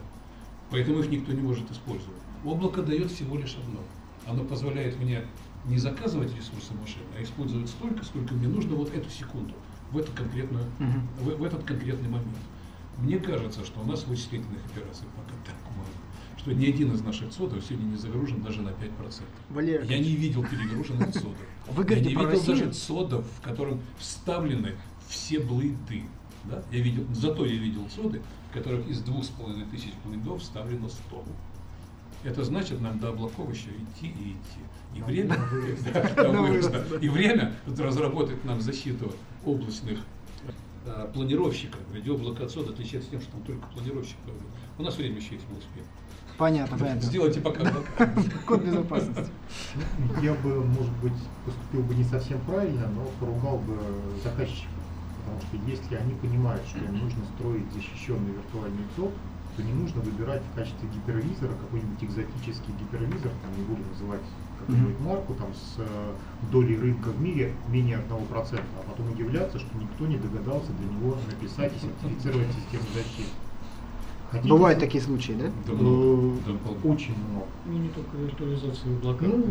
Поэтому их никто не может использовать. Облако дает всего лишь одно. Оно позволяет мне не заказывать ресурсы машины, а использовать столько, сколько мне нужно вот эту секунду, в, эту конкретную, Мгм. в, в этот конкретный момент. Мне кажется, что у нас вычислительных операций пока так мало, что ни один из наших цодов сегодня не загружен даже на 5%. Валерий Я не видел перегруженных. Вы говорите Я не про видел Россию? даже цодов, в котором вставлены все блейды. Да? Я видел, зато я видел цоды, в которых из двух с половиной тысяч блейдов вставлено 100. Это значит, нам до облаков еще идти и идти. И время, и время разработать нам защиту облачных э, планировщиков. Ведь облако от отличается тем, что там только планировщик. У нас время еще есть, мы успеем. Понятно, понятно. Сделайте пока. Код безопасности. Я бы, может быть, поступил бы не совсем правильно, но поругал бы заказчика. Потому что если они понимают, что им нужно строить защищенный виртуальный ЦОП, то не нужно выбирать в качестве гипервизора какой-нибудь экзотический гипервизор, там не буду называть какую-нибудь марку, там с э, долей рынка в мире менее 1%, а потом удивляться, что никто не догадался для него написать и сертифицировать систему защиты. Хотите? Бывают такие случаи, да? Да, много. Да, очень много. Ну, не только виртуализация облака, ну,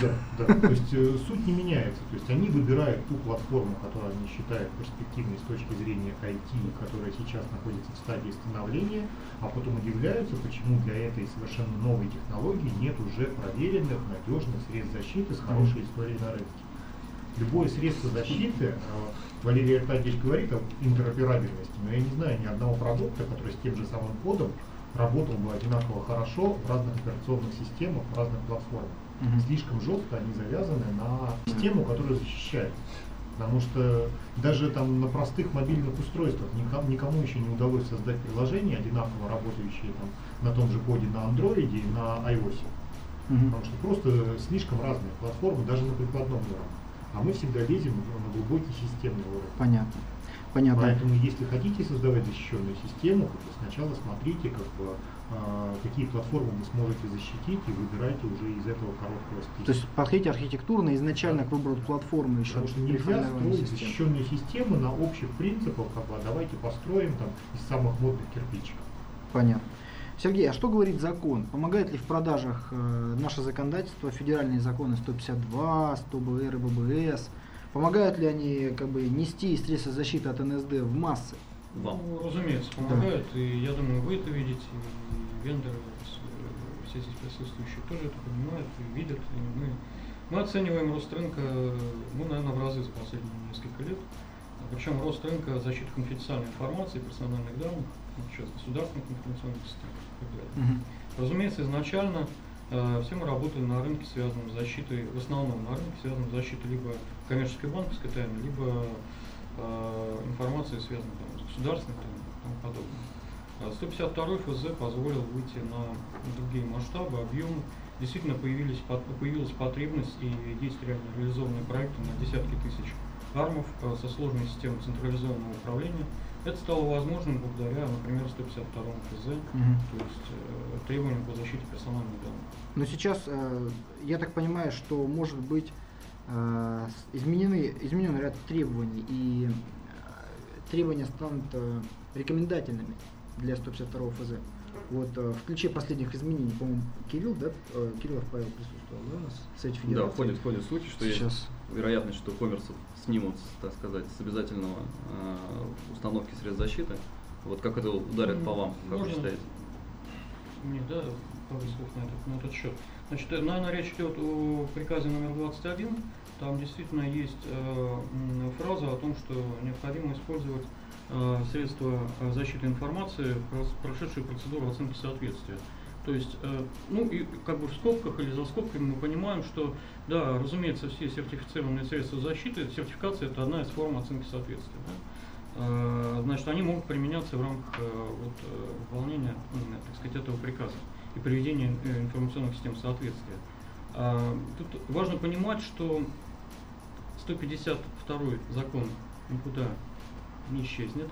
Да, да. То есть э, суть не меняется. То есть они выбирают ту платформу, которую они считают перспективной с точки зрения IT, которая сейчас находится в стадии становления, а потом удивляются, почему для этой совершенно новой технологии нет уже проверенных, надежных средств защиты с хорошей историей на рынке. Любое средство защиты, э, Валерий Аркадьевич говорит о интероперабельности, но я не знаю ни одного продукта, который с тем же самым кодом работал бы одинаково хорошо в разных операционных системах, в разных платформах. Mm-hmm. Слишком жестко они завязаны на систему, которая защищает. Потому что даже там на простых мобильных устройствах никому, никому еще не удалось создать приложение, одинаково работающее там, на том же коде на Android и на iOS. Mm-hmm. Потому что просто слишком разные платформы, даже на прикладном уровне а мы всегда лезем на глубокий системный уровень. Понятно. Понятно. Поэтому, если хотите создавать защищенную систему, то сначала смотрите, как бы, э, какие платформы вы сможете защитить, и выбирайте уже из этого короткого списка. То есть подходите архитектурно изначально да. к выбору платформы еще. Потому что нельзя строить системы. защищенную систему на общих принципах, как бы, а давайте построим там из самых модных кирпичиков. Понятно. Сергей, а что говорит закон? Помогает ли в продажах э, наше законодательство, федеральные законы 152, 100 БР и ББС? Помогают ли они как бы нести средства защиты от НСД в массы? Вам. Ну, разумеется, помогают. Да. И я думаю, вы это видите, и вендоры, все здесь присутствующие тоже это понимают и видят. И мы, мы оцениваем рост рынка, ну, наверное, в разы за последние несколько лет. Причем рост рынка защиты конфиденциальной информации, персональных данных, сейчас государственных информационных систем. Угу. Разумеется, изначально э, все мы работали на рынке, связанном с защитой, в основном на рынке, связанном с защитой либо коммерческой банковской тайны, либо э, информации, связанной там, с государственной тайной и тому подобное. 152 а ФЗ позволил выйти на другие масштабы, объемы. Действительно появились, появилась потребность и есть реально реализованные проекты на десятки тысяч армов э, со сложной системой централизованного управления, это стало возможным благодаря, например, 152 ФЗ, угу. то есть э, требованиям по защите персональных данных. Но сейчас, э, я так понимаю, что может быть э, изменены, изменен ряд требований, и э, требования станут э, рекомендательными для 152 ФЗ. Вот э, в ключе последних изменений, по-моему, Кирилл, да, э, Кириллов Павел присутствовал, да, у нас в Совете Федерации? Да, входит, входит случай, что Сейчас. есть вероятность, что коммерсов снимут, так сказать, с обязательного э, установки средств защиты. Вот как это ударит по вам, как Можно? вы считаете? Не, да, пару слов на этот, на этот счет. Значит, э, наверное, речь идет о приказе номер 21. Там действительно есть э, фраза о том, что необходимо использовать э, средства защиты информации, прошедшие процедуру оценки соответствия. То есть, э, ну и как бы в скобках или за скобками мы понимаем, что, да, разумеется, все сертифицированные средства защиты, сертификация это одна из форм оценки соответствия. Да? Э, значит, они могут применяться в рамках э, вот, выполнения, так сказать, этого приказа и приведения информационных систем соответствия. Тут важно понимать, что 152 закон никуда не исчезнет.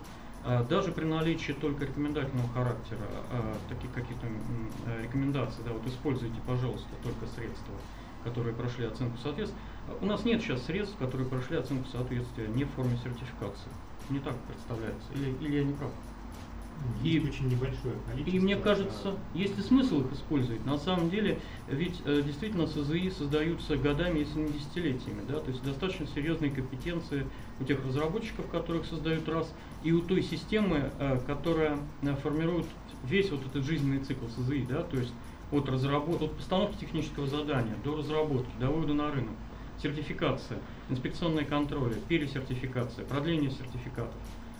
А, даже при наличии только рекомендательного характера, а, таких каких-то э, рекомендаций, да, вот используйте, пожалуйста, только средства, которые прошли оценку соответствия. У нас нет сейчас средств, которые прошли оценку соответствия не в форме сертификации. Не так представляется. Или, или я не прав? И, очень небольшое количество. И мне кажется, есть ли смысл их использовать. На самом деле, ведь э, действительно СЗИ создаются годами, если не десятилетиями. Да? То есть достаточно серьезные компетенции у тех разработчиков, которых создают раз, и у той системы, э, которая э, формирует весь вот этот жизненный цикл СЗИ. Да? То есть от, разработ... от постановки технического задания до разработки, до вывода на рынок, сертификация, инспекционные контроли, пересертификация, продление сертификатов.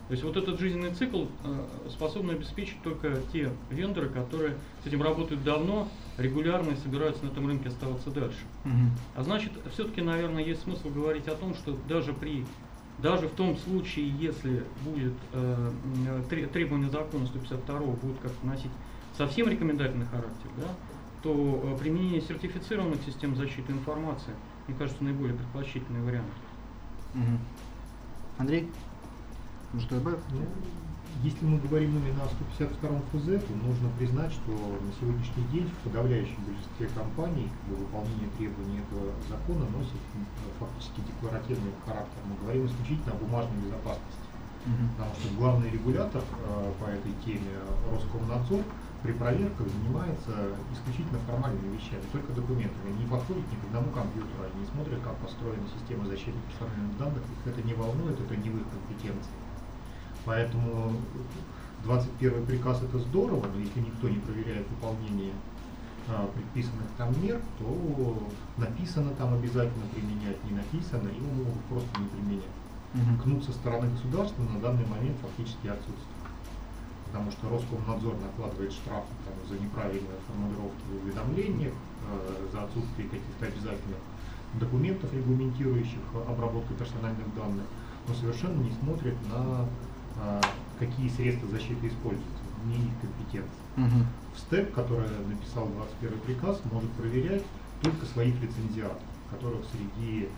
То есть вот этот жизненный цикл э, способны обеспечить только те вендоры, которые с этим работают давно, регулярно и собираются на этом рынке оставаться дальше. Угу. А значит, все-таки, наверное, есть смысл говорить о том, что даже при даже в том случае, если будет э, требования закона 152 будут как-то носить совсем рекомендательный характер, да, то э, применение сертифицированных систем защиты информации, мне кажется, наиболее предпочтительный вариант. Угу. Андрей? Может, добавить? Ну, если мы говорим именно о 152 ФЗ, то нужно признать, что на сегодняшний день в подавляющем большинстве компаний как бы, выполнение требований этого закона носит фактически декларативный характер. Мы говорим исключительно о бумажной безопасности. Потому что главный регулятор э, по этой теме Роскомнадзор при проверках занимается исключительно формальными вещами, только документами. Они не подходят ни к одному компьютеру, они не смотрят, как построена система защиты персональных данных, их это не волнует, это не в их компетенции. Поэтому 21 приказ это здорово, но если никто не проверяет выполнение а, предписанных там мер, то написано там обязательно применять, не написано, его могут просто не применять. Угу. Кнут со стороны государства на данный момент фактически отсутствует. Потому что Роскомнадзор накладывает штрафы там, за неправильные формулировки в уведомлениях, э, за отсутствие каких-то обязательных документов, регламентирующих обработку персональных данных, но совершенно не смотрит на какие средства защиты используются, не их компетенция. Угу. СТЭП, который написал 21 приказ, может проверять только своих лицензиатов, которых среди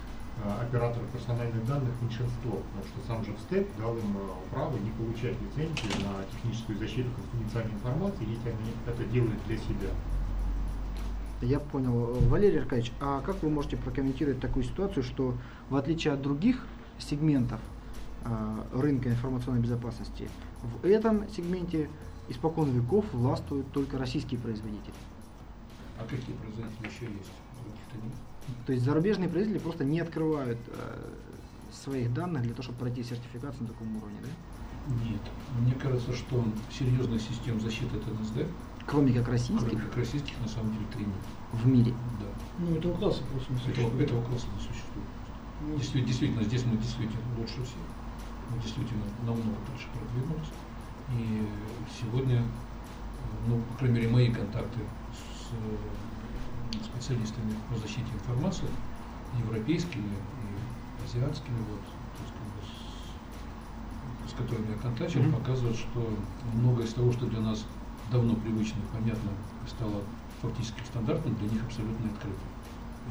а, операторов персональных данных меньшинство, потому что сам же СТЭП дал им а, право не получать лицензию на техническую защиту конфиденциальной информации, если они это делают для себя. Я понял. Валерий Аркадьевич, а как вы можете прокомментировать такую ситуацию, что в отличие от других сегментов рынка информационной безопасности. В этом сегменте испокон веков властвуют только российские производители. А какие производители еще есть? То есть зарубежные производители просто не открывают э, своих данных для того, чтобы пройти сертификацию на таком уровне, да? Нет. Мне кажется, что серьезных систем защиты от НСД Кроме как российских? Кроме как российских, на самом деле, три нет. В мире? Да. Ну, этого класса просто не существует. Этого, этого класса не существует. Ну, действительно, действительно, здесь мы действительно лучше всех мы действительно намного дальше продвинулись. И сегодня, ну, по крайней мере, мои контакты с э, специалистами по защите информации, европейскими и азиатскими, вот, с, с которыми я контактил, mm-hmm. показывают, что многое из того, что для нас давно привычно и понятно, стало фактически стандартным, для них абсолютно открыто.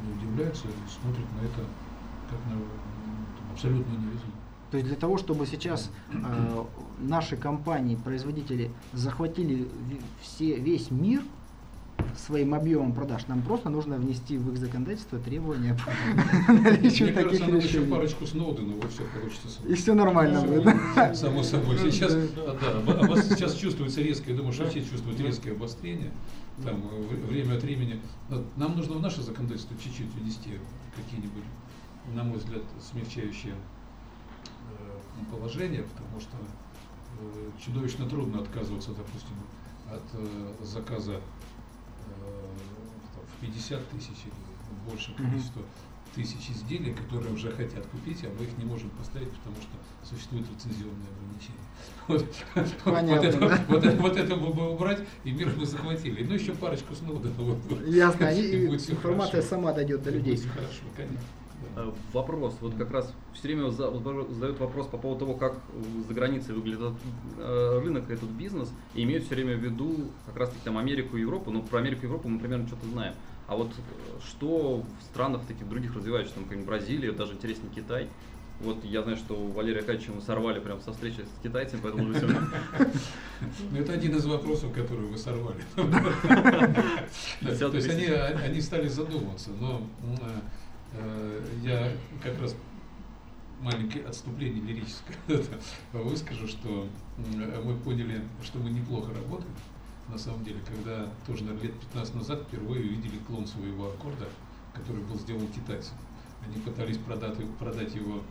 Они удивляются и смотрят на это как на абсолютно новизну. То есть для того, чтобы сейчас э, наши компании, производители захватили все, весь мир своим объемом продаж, нам просто нужно внести в их законодательство требования по наличию таких кажется, еще парочку Сноудена, вот все получится. И все нормально будет. Само собой. Сейчас, да, сейчас чувствуется резкое, я думаю, что все чувствуют резкое обострение. Там, время от времени. Нам нужно в наше законодательство чуть-чуть внести какие-нибудь, на мой взгляд, смягчающие положение, потому что э, чудовищно трудно отказываться, допустим, от э, заказа э, в 50 тысяч или больше количества тысяч изделий, которые уже хотят купить, а мы их не можем поставить, потому что существует лицензионные ограничения. Вот, вот, это, вот, это, вот это бы убрать, и мир бы захватили. Ну, еще парочку сноудов. Ясно, и, и информация хорошо. сама дойдет до людей. Хорошо, конечно. Э, вопрос, вот как раз все время задают вопрос по поводу того, как за границей выглядит э, рынок, этот бизнес, и имеют все время в виду как раз таки там Америку и Европу, но про Америку и Европу мы примерно что-то знаем. А вот э, что в странах таких других развивающихся, там, как Бразилия, даже интереснее Китай, вот я знаю, что у Валерия Аркадьевича мы сорвали прям со встречи с китайцами, поэтому уже все Ну, это один из вопросов, который вы сорвали. То есть они стали задумываться, но я как раз маленькое отступление лирическое выскажу, что мы поняли, что мы неплохо работаем. На самом деле, когда тоже наверное, лет 15 назад впервые увидели клон своего аккорда, который был сделан китайцем. Они пытались продать, продать его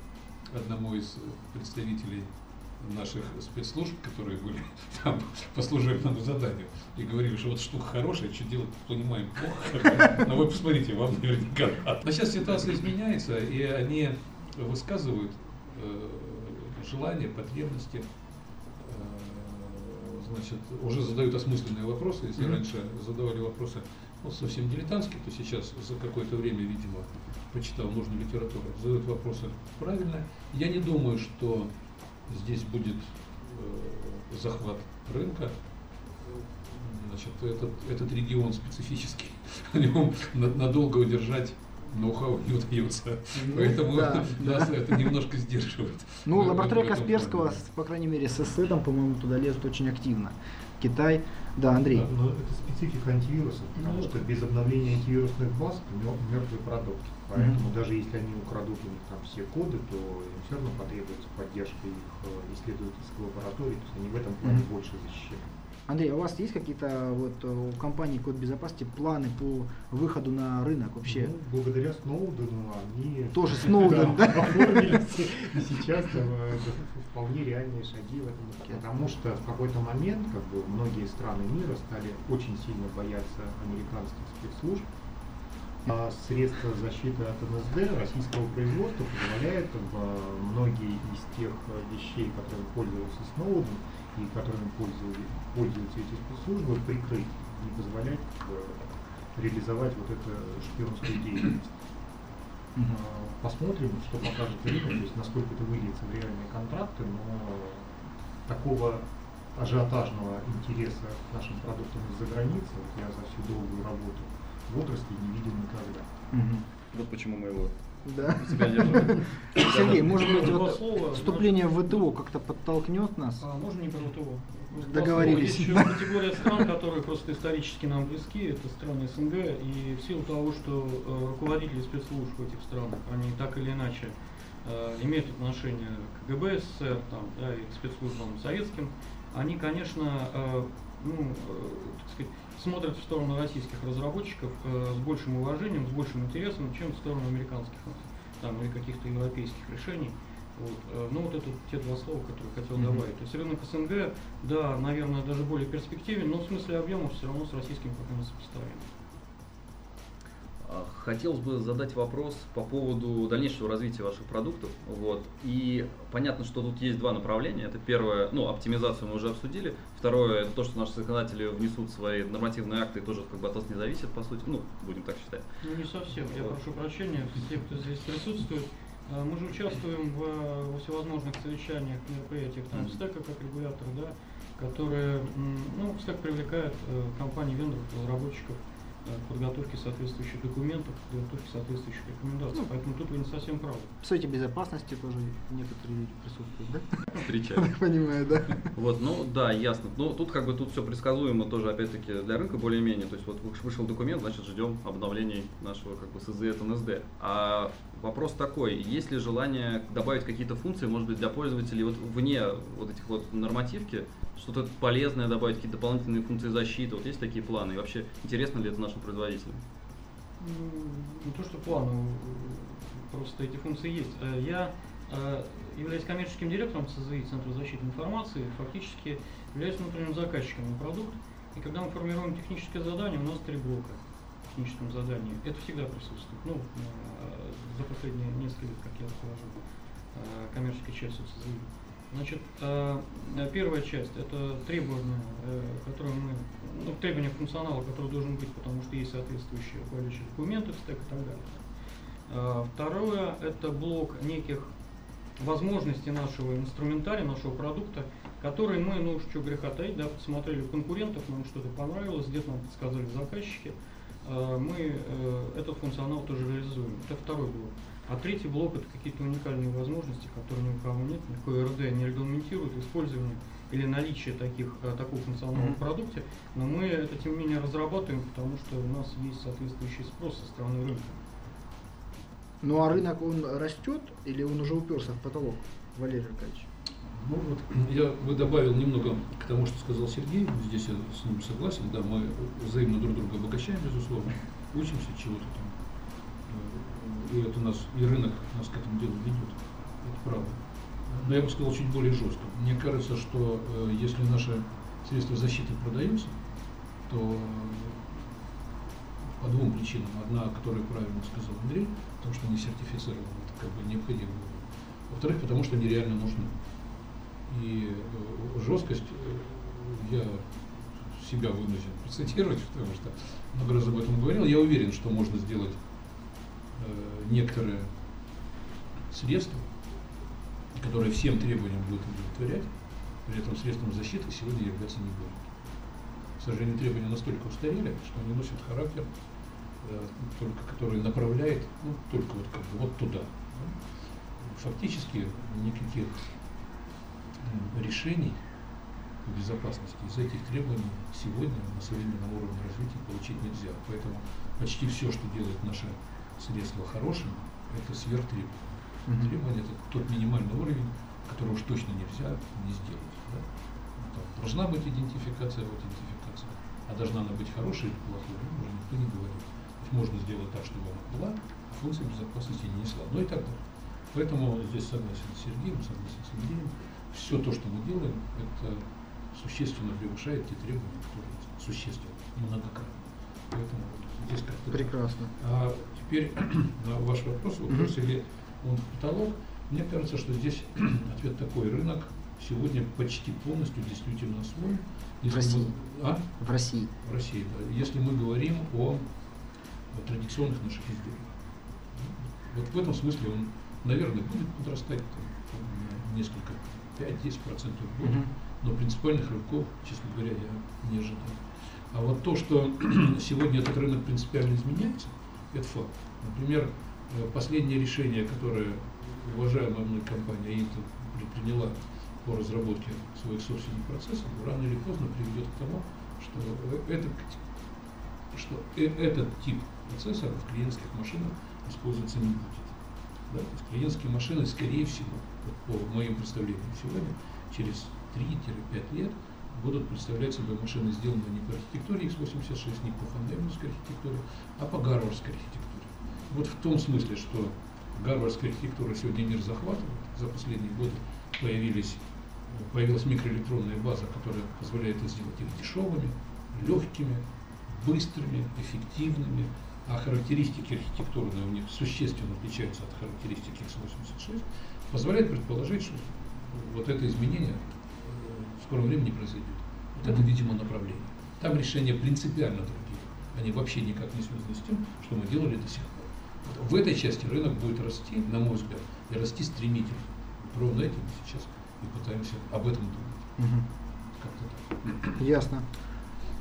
одному из представителей наших спецслужб, которые были там по служебному заданию, и говорили, что вот штука хорошая, что делать, понимаем, плохо. Но вы посмотрите, вам наверняка Но сейчас ситуация изменяется, и они высказывают э, желания, потребности, э, значит, уже задают осмысленные вопросы. Если mm-hmm. раньше задавали вопросы ну, совсем дилетантские, то сейчас за какое-то время, видимо, почитал нужную литературу, задают вопросы правильно. Я не думаю, что здесь будет э, захват рынка. Значит, этот, этот регион специфический, в нем надолго удержать ноу-хау не удается. Ну, Поэтому да, нас да. это немножко сдерживает. Ну, лаборатория Касперского, плане. по крайней мере, с там, по-моему, туда лезут очень активно. Китай. Да, Андрей. Да, но это специфика антивирусов, потому Ну, что без обновления антивирусных баз мертвый продукт. Поэтому Мгм. даже если они украдут у них там все коды, то им все равно потребуется поддержка их э, исследовательской лаборатории, то есть они в этом плане Мгм. больше защищены. Андрей, а у вас есть какие-то вот э, у компании Код Безопасности планы по выходу на рынок вообще? Ну, благодаря Сноудену они Тоже Сноуден, да? оформились, и сейчас э, это вполне реальные шаги в этом. Потому что в какой-то момент как бы, многие страны мира стали очень сильно бояться американских спецслужб, а средства защиты от НСД российского производства позволяют как бы, многие из тех э, вещей, которыми пользовался Сноуден и которыми пользуются эти спецслужбы, прикрыть, не позволять бы, реализовать вот эту шпионскую деятельность. А, Посмотрим, что покажет рынок, то есть насколько это выльется в реальные контракты, но такого ажиотажного интереса к нашим продуктам из-за границы, вот я за всю долгую работу в отрасли не видел никогда. Мгм. Вот почему мы его Да. себя держим. Сергей, может быть, вот вступление в ВТО как-то подтолкнет нас? А, можно не про ВТО? Договорились. Есть еще категория стран, которые просто исторически нам близки, это страны СНГ, и в силу того, что э, руководители спецслужб в этих странах, они так или иначе э, имеют отношение к КГБ СССР там, да, и к спецслужбам советским, они, конечно, э, ну, э, так сказать, смотрят в сторону российских разработчиков э, с большим уважением, с большим интересом, чем в сторону американских там, или каких-то европейских решений. Вот. э, Ну вот это те два слова, которые хотел Мгм. добавить. То есть рынок СНГ, да, наверное, даже более перспективен, но в смысле объемов все равно с российским пока не сопоставим. Хотелось бы задать вопрос по поводу дальнейшего развития ваших продуктов. Вот. И понятно, что тут есть два направления. Это первое, ну, оптимизацию мы уже обсудили. Второе, это то, что наши законодатели внесут свои нормативные акты, тоже как бы от нас не зависит, по сути. Ну, будем так считать. Ну не совсем. Я Вот. прошу прощения, все, кто здесь присутствует. Э, Мы же участвуем в, э, во всевозможных совещаниях, мероприятиях там, стека как регулятор, да, которые, ну, стек привлекает э, компании вендоров, разработчиков подготовке соответствующих документов, к подготовке соответствующих рекомендаций. Ну, Поэтому тут вы не совсем правы. В Совете Безопасности тоже некоторые люди присутствуют, да? Встречаем. Я понимаю, да. Вот, ну да, ясно. Ну тут как бы тут все предсказуемо тоже опять-таки для рынка более-менее. То есть вот выш- вышел документ, значит ждем обновлений нашего как бы СЗ от НСД. А вопрос такой, есть ли желание добавить какие-то функции, может быть, для пользователей вот вне вот этих вот нормативки, что-то полезное добавить, какие-то дополнительные функции защиты, вот есть такие планы? И вообще интересно ли это нашим производителям? Ну, Не то, что планы, просто эти функции есть. Э, Я э, являюсь коммерческим директором ЦЗИ, Центра защиты информации, фактически являюсь внутренним заказчиком на продукт. И когда мы формируем техническое задание, у нас три блока в техническом задании. Это всегда присутствует. Ну, э, за последние несколько лет, как я руковожу коммерческой частью ЦЗИ. Значит, э, э, первая часть – это требования, э, которые мы, ну, требования функционала, который должен быть, потому что есть соответствующие руководящие документы, стек и так далее. Второе – это блок неких возможностей нашего инструментария, нашего продукта, которые мы, ну, что греха таить, да, посмотрели у конкурентов, нам что-то понравилось, где-то нам подсказали заказчики, мы этот функционал тоже реализуем. Это второй блок. А третий блок это какие-то уникальные возможности, которые ни у кого нет, никакой РД не регламентирует использование или наличие таких, э, такого функционала Мгм. в продукте, но мы это тем не менее разрабатываем, потому что у нас есть соответствующий спрос со стороны рынка. Ну а рынок, он растет или он уже уперся в потолок, Валерий Аркадьевич? Ну вот я бы добавил немного к тому, что сказал Сергей. Здесь я с ним согласен. Да, мы взаимно друг друга обогащаем, безусловно, учимся чего-то там. И это нас, и рынок нас к этому делу ведет. Это правда. Но я бы сказал чуть более жестко. Мне кажется, что э, если наше средство защиты продается, то э, по двум причинам. Одна, которую правильно сказал Андрей, потому что они сертифицированы, это как бы необходимо. Во-вторых, потому что они реально нужны. И э, жесткость э, я себя вынужден процитировать, потому что много раз об этом говорил. Я уверен, что можно сделать некоторые средства, которые всем требованиям будут удовлетворять, при этом средством защиты сегодня являться не будет. К сожалению, требования настолько устарели, что они носят характер э, только который направляет, ну, только вот как бы вот туда. Фактически никаких решений по безопасности из этих требований сегодня на современном уровне развития получить нельзя. Поэтому почти все, что делает наше средство хорошим, это сверхтребования. Mm-hmm. Требования это тот минимальный уровень, который уж точно нельзя не сделать. Да? Там должна быть идентификация, вот идентификация. А должна она быть хорошей или плохой, ну, уже никто не говорит. Можно сделать так, чтобы она была, а функция безопасности не несла. Ну и так далее. Поэтому здесь согласен с Сергеем, согласен с Андреем. Все то, что мы делаем, это существенно превышает те требования, которые есть. Существенно, многократно. Поэтому здесь как-то... Прекрасно. А теперь на ваш вопрос, вопрос или он потолок, мне кажется, что здесь ответ такой. Рынок сегодня почти полностью действительно освоен. в России. Мы, а? В России. В России, да. Если мы говорим о, о традиционных наших изделиях. Вот в этом смысле он, наверное, будет подрастать там, несколько, 5-10% в год. Mm-hmm. Но принципиальных рывков, честно говоря, я не ожидаю. А вот то, что сегодня этот рынок принципиально изменяется, это факт. Например, э, последнее решение, которое уважаемая мной компания Intel предприняла по разработке своих собственных процессов, рано или поздно приведет к тому, что, это, что э, этот тип процессоров в клиентских машинах использоваться не будет. Да? То есть клиентские машины, скорее всего, по моим представлениям сегодня, через 3-5 лет будут представлять собой машины, сделанные не по архитектуре x86, не по фундаментской архитектуре, а по гарвардской архитектуре. Вот в том смысле, что гарвардская архитектура сегодня мир захватывает. За последние годы появились, появилась микроэлектронная база, которая позволяет сделать их дешевыми, легкими, быстрыми, эффективными, а характеристики архитектурные у них существенно отличаются от характеристик x86, позволяет предположить, что вот это изменение в скором времени произойдет. Вот это, видимо, направление. Там решения принципиально другие. Они вообще никак не связаны с тем, что мы делали до сих пор. В этой части рынок будет расти, на мой взгляд, и расти стремительно. Ровно этим мы сейчас и пытаемся об этом думать. Угу. Как-то так. Ясно.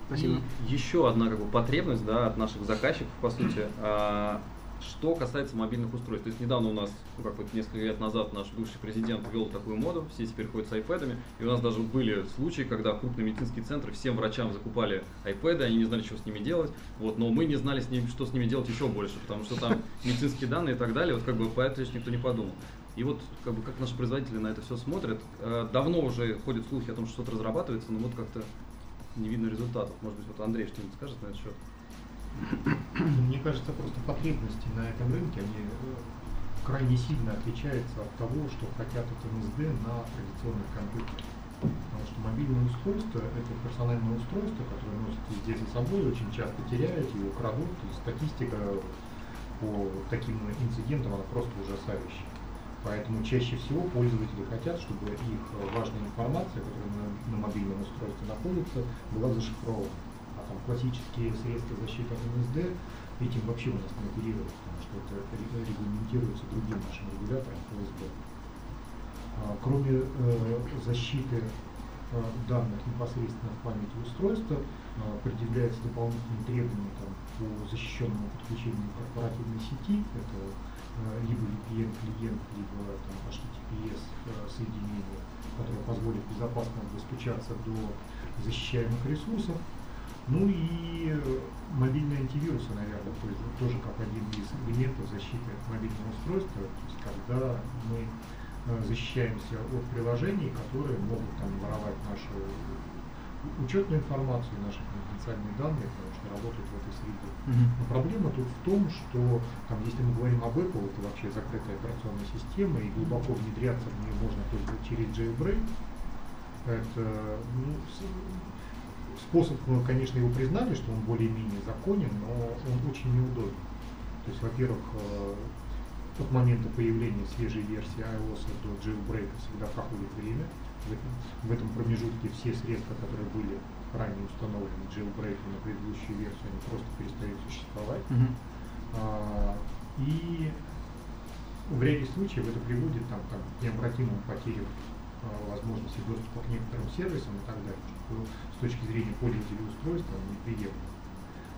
Спасибо. И еще одна как бы, потребность да, от наших заказчиков, по сути, а, что касается мобильных устройств, то есть недавно у нас, ну как вот несколько лет назад наш бывший президент ввел такую моду, все теперь ходят с iPad, и у нас даже были случаи, когда крупные медицинские центры всем врачам закупали iPad, они не знали, что с ними делать, вот, но мы не знали, с ними, что с ними делать еще больше, потому что там медицинские данные и так далее, вот как бы по этому никто не подумал. И вот как бы как наши производители на это все смотрят, э, давно уже ходят слухи о том, что что-то разрабатывается, но вот как-то не видно результатов. Может быть, вот Андрей что-нибудь скажет на этот счет? Мне кажется, просто потребности на этом рынке, они э, крайне сильно отличаются от того, что хотят от МСД на традиционных компьютерах. Потому что мобильное устройство – это персональное устройство, которое носит везде за собой, очень часто теряют, его крадут. И статистика по таким инцидентам, она просто ужасающая. Поэтому чаще всего пользователи хотят, чтобы их важная информация, которая на, на мобильном устройстве находится, была зашифрована там, классические средства защиты от МСД этим вообще у нас не оперируют, потому что это регламентируется другим нашим регулятором ФСБ. А, кроме э, защиты э, данных непосредственно в памяти устройства, э, предъявляются дополнительные требования там, по защищенному подключению корпоративной сети, это э, либо VPN-клиент, либо там, HTTPS э, соединение, которое позволит безопасно достучаться до защищаемых ресурсов. Ну и э, мобильные антивирусы, наверное, тоже как один из элементов защиты мобильного устройства, то есть когда мы э, защищаемся от приложений, которые могут там воровать нашу учетную информацию, наши конфиденциальные данные, потому что работают в этой среде. Mm-hmm. Но проблема тут в том, что там, если мы говорим об Apple, это вообще закрытая операционная система, и глубоко внедряться в нее можно только через jailbreak. Это ну, способ, мы, конечно, его признали, что он более-менее законен, но он очень неудобен. То есть, во-первых, э, от момента появления свежей версии iOS до jailbreak всегда проходит время. В этом, промежутке все средства, которые были ранее установлены jailbreak на предыдущую версию, они просто перестают существовать. Mm-hmm. А, и в ряде случаев это приводит там, там, к необратимым потерям а, возможности доступа к некоторым сервисам и так далее, с точки зрения пользователя устройства неприемлемо.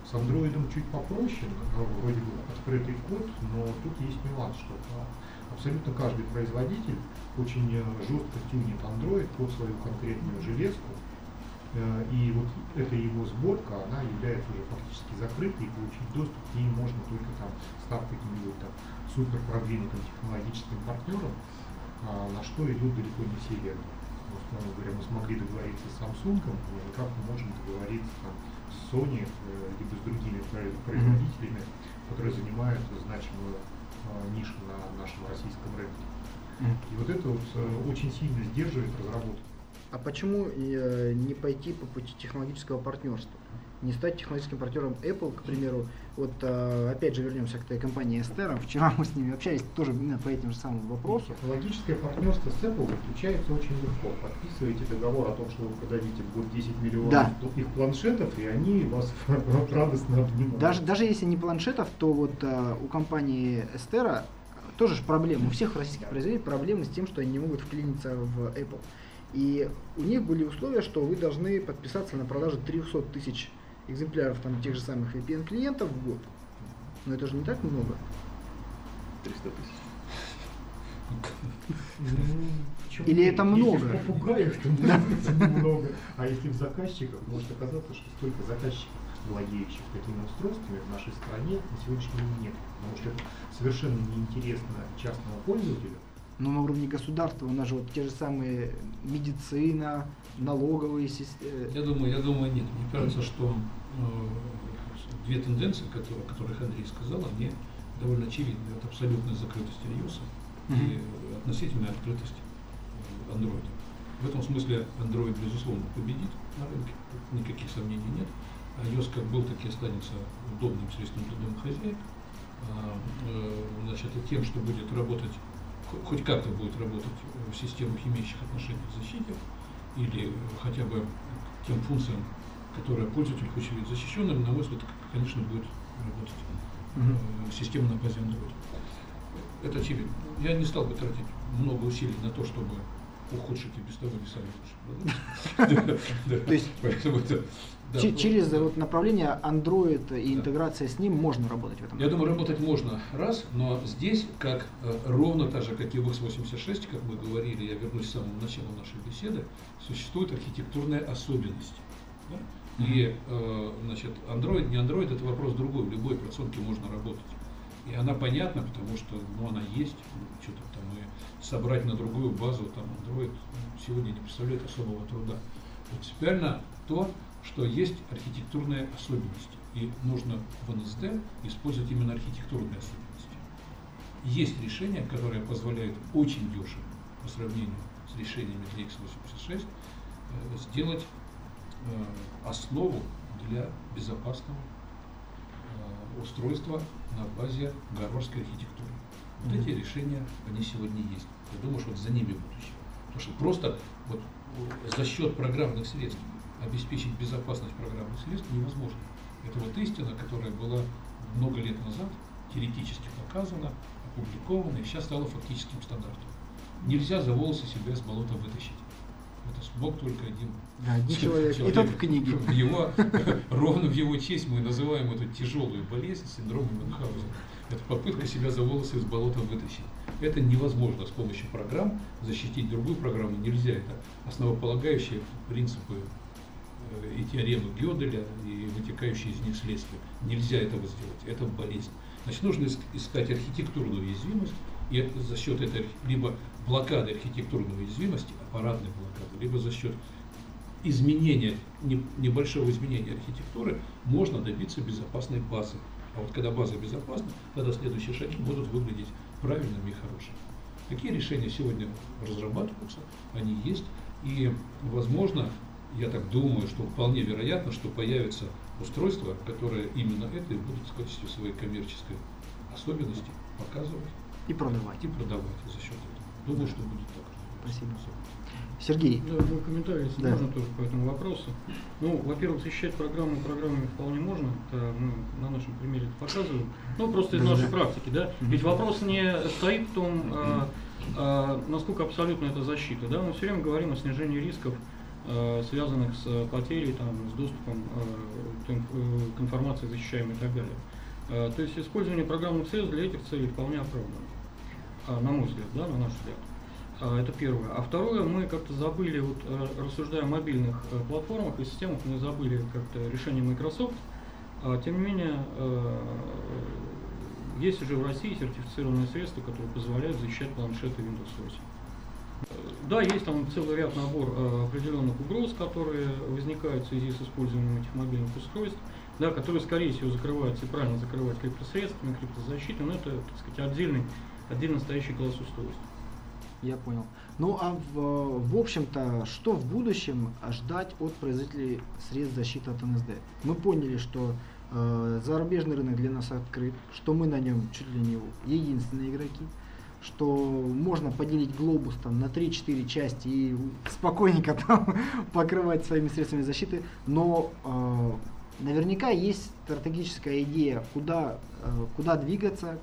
С андроидом чуть попроще, ну, вроде бы открытый код, но тут есть нюанс, что абсолютно каждый производитель очень э, жестко тюнит Android под свою конкретную железку, Э, и вот эта его сборка, она является уже фактически закрытой, и получить доступ к ней можно только там став каким-нибудь там супер продвинутым технологическим партнером, а, на что идут далеко не все верно. Условно говоря, мы смогли договориться с Samsung, никак мы можем договориться там, с Sony, э, либо с другими производителями, которые занимают значимую а, нишу на нашем российском рынке. И вот это вот э, очень сильно сдерживает разработку. А почему э, не пойти по пути технологического партнерства? Не стать технологическим партнером Apple, к примеру. Вот э, опять же вернемся к этой компании Estera. Вчера мы с ними общались тоже именно по этим же самым вопросам. Технологическое партнерство с Apple заключается очень легко. Подписываете договор о том, что вы продадите в год 10 миллионов да. их планшетов, и они вас радостно обнимают. Даже, даже если не планшетов, то вот э, у компании Estera тоже же проблема. У всех российских производителей проблемы с тем, что они не могут вклиниться в Apple. И у них были условия, что вы должны подписаться на продажу 300 тысяч экземпляров там, тех же самых VPN-клиентов в год. Но это же не так много. 300 тысяч. Или это много? Если в попугаях, то немного. А если в заказчиках, может оказаться, что столько заказчиков, владеющих такими устройствами в нашей стране на сегодняшний день нет. Потому что это совершенно неинтересно частному пользователю, но на уровне государства у нас же вот те же самые медицина, налоговые системы. Я думаю, я думаю, нет. Мне кажется, что э, две тенденции, которые, о которых Андрей сказал, они довольно очевидны. Это абсолютная закрытость iOS и относительная открытость Android. В этом смысле Android, безусловно, победит на рынке, никаких сомнений нет. iOS как был, так и останется удобным средством для домохозяек. А, э, значит, и тем, что будет работать хоть как-то будет работать в системах, имеющих отношение к защите, или хотя бы тем функциям, которые пользователь хочет видеть защищенным, на мой взгляд, конечно, будет работать угу. система на базе Android. Это очевидно. Я не стал бы тратить много усилий на то, чтобы ухудшить и без того не лучший То есть да, через ну, вот, направление Android и интеграция с ним можно работать в этом? Я думаю, работать можно, раз, но здесь, как э, ровно так же, как и в X86, как мы говорили, я вернусь к самому началу нашей беседы, существуют архитектурные особенности. Да? И, э, значит, Android, не Android, это вопрос другой, в любой операционке можно работать. И она понятна, потому что ну, она есть, что-то там и собрать на другую базу там Android сегодня не представляет особого труда. Принципиально то, что есть архитектурные особенности, и нужно в НСД использовать именно архитектурные особенности. Есть решения, которые позволяют очень дешево по сравнению с решениями для x86 э, сделать э, основу для безопасного устройства на базе гарвардской архитектуры. Вот эти решения, они сегодня есть. Я думаю, что вот за ними будущее. Потому что просто вот за счет программных средств обеспечить безопасность программных средств невозможно. Это вот истина, которая была много лет назад теоретически показана, опубликована и сейчас стала фактическим стандартом. Нельзя за волосы себя с болота вытащить. Это смог только один, да, один человек. человек. И тот в книге. В его, ровно в его честь мы называем эту тяжелую болезнь синдромом Мюнхгаузена. Это попытка себя за волосы из болота вытащить. Это невозможно с помощью программ. Защитить другую программу нельзя. Это основополагающие принципы и теоремы Гёделя и вытекающие из них следствия. Нельзя этого сделать, это болезнь. Значит, нужно искать архитектурную уязвимость, и за счет этой либо блокады архитектурной уязвимости, аппаратной блокады, либо за счет изменения, небольшого изменения архитектуры можно добиться безопасной базы. А вот когда база безопасна, тогда следующие шаги будут выглядеть правильными и хорошими. Такие решения сегодня разрабатываются, они есть, и, возможно, я так думаю, что вполне вероятно, что появится устройство, которое именно это и будет в качестве своей коммерческой особенности показывать. И продавать. И продавать за счет этого. Думаю, что будет так. Спасибо. Сергей. Да, два комментария, если да. можно тоже по этому вопросу. Ну, во-первых, защищать программу программами вполне можно, это мы на нашем примере это показываем. Ну, просто из да, нашей да. практики, да. Ведь вопрос не стоит в том, а, а, насколько абсолютно это защита, да. Мы все время говорим о снижении рисков э, связанных с потерей, там, с доступом э, к информации защищаемой и так далее. То есть использование программных средств для этих целей вполне оправдано, на мой взгляд, да, на наш взгляд. Это первое. А второе, мы как-то забыли, вот, рассуждая о мобильных платформах и системах, мы забыли как-то решение Microsoft. А, тем не менее, есть уже в России сертифицированные средства, которые позволяют защищать планшеты Windows 8. Да, есть там целый ряд набор э, определенных угроз, которые возникают в связи с использованием этих мобильных устройств, да, которые, скорее всего, закрываются и правильно закрывать криптосредствами, криптозащитой, но это, так сказать, отдельный, отдельно стоящий класс устройств. Я понял. Ну а в, в общем-то, что в будущем ждать от производителей средств защиты от НСД? Мы поняли, что э, зарубежный рынок для нас открыт, что мы на нем чуть ли не единственные игроки что можно поделить глобус там на 3-4 части и спокойненько там покрывать своими средствами защиты, но э, наверняка есть стратегическая идея, куда, э, куда двигаться,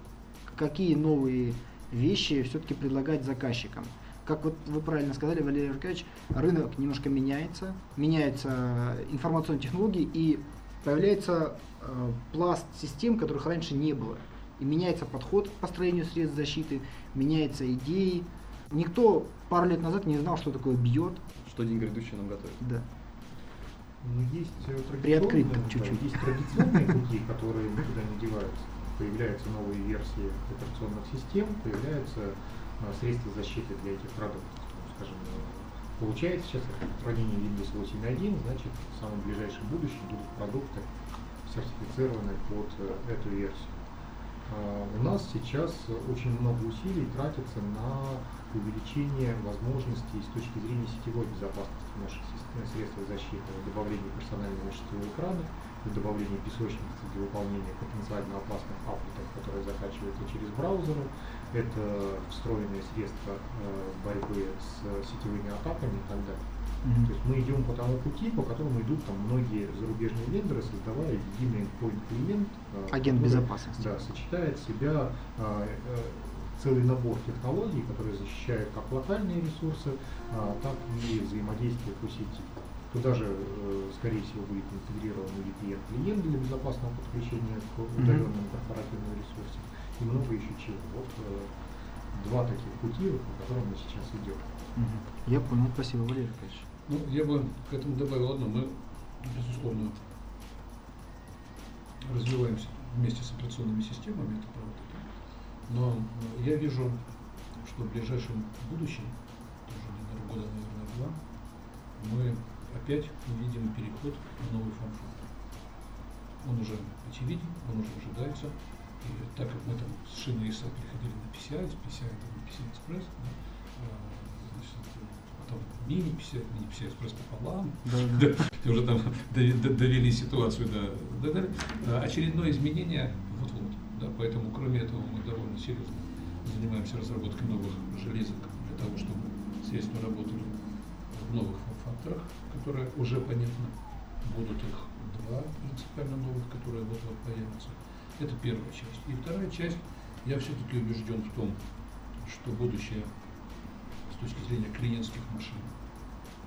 какие новые вещи все-таки предлагать заказчикам. Как вот вы правильно сказали, Валерий Аркадьевич, рынок немножко меняется, меняются информационные технологии и появляется э, пласт систем, которых раньше не было. И меняется подход к построению средств защиты, меняются идеи. Никто пару лет назад не знал, что такое бьет. Что день грядущий нам готовит. Да. Ну, есть э, Приоткрыть да, чуть-чуть. есть традиционные пути, которые никуда не деваются. Появляются новые версии операционных систем, появляются а, средства защиты для этих продуктов. Скажем, э, получается сейчас распространение Windows 8.1, значит в самом ближайшем будущем будут продукты сертифицированы под э, эту версию. А, у нас сейчас очень много усилий тратится на увеличение возможностей с точки зрения сетевой безопасности наших средств защиты, добавление персонального сетевого экрана, добавление песочницы для выполнения потенциально опасных аппликов, которые закачиваются через браузеры. Это встроенные средства э, борьбы с сетевыми атаками и так далее. Mm-hmm. То есть мы идем по тому пути, по которому идут там многие зарубежные вендоры, создавая единый endpoint клиент. Э, Агент который, безопасности. Да, сочетает в себя а, целый набор технологий, которые защищают как локальные ресурсы, так и взаимодействие по сети. Туда же, э, скорее всего, будет интегрирован VPN-клиент для безопасного подключения к удаленным корпоративным ресурсам и много еще чего. Вот э, два таких пути, по которым мы сейчас идем. Я понял, спасибо, Валерий Аркадьевич. Ну, я бы к этому добавил одно. Мы, безусловно, развиваемся вместе с операционными системами, это правда. Но я вижу, что в ближайшем будущем, тоже не года, наверное, два, мы опять увидим переход в новый форм-фактор. Он уже очевиден, он уже ожидается. И так как мы там с шиной переходили на PCI, с PCI на PCI Express, да, потом мини PCI, мини PCI экспресс пополам, да, да. уже там довели ситуацию до, до, до, до очередное изменение вот-вот. Да, поэтому кроме этого мы довольно серьезно занимаемся разработкой новых железок для того, чтобы средства работали в новых факторах, которые уже понятно. Будут их два принципиально новых, которые вот-вот появятся. Это первая часть. И вторая часть, я все-таки убежден в том, что будущее точки зрения клиентских машин.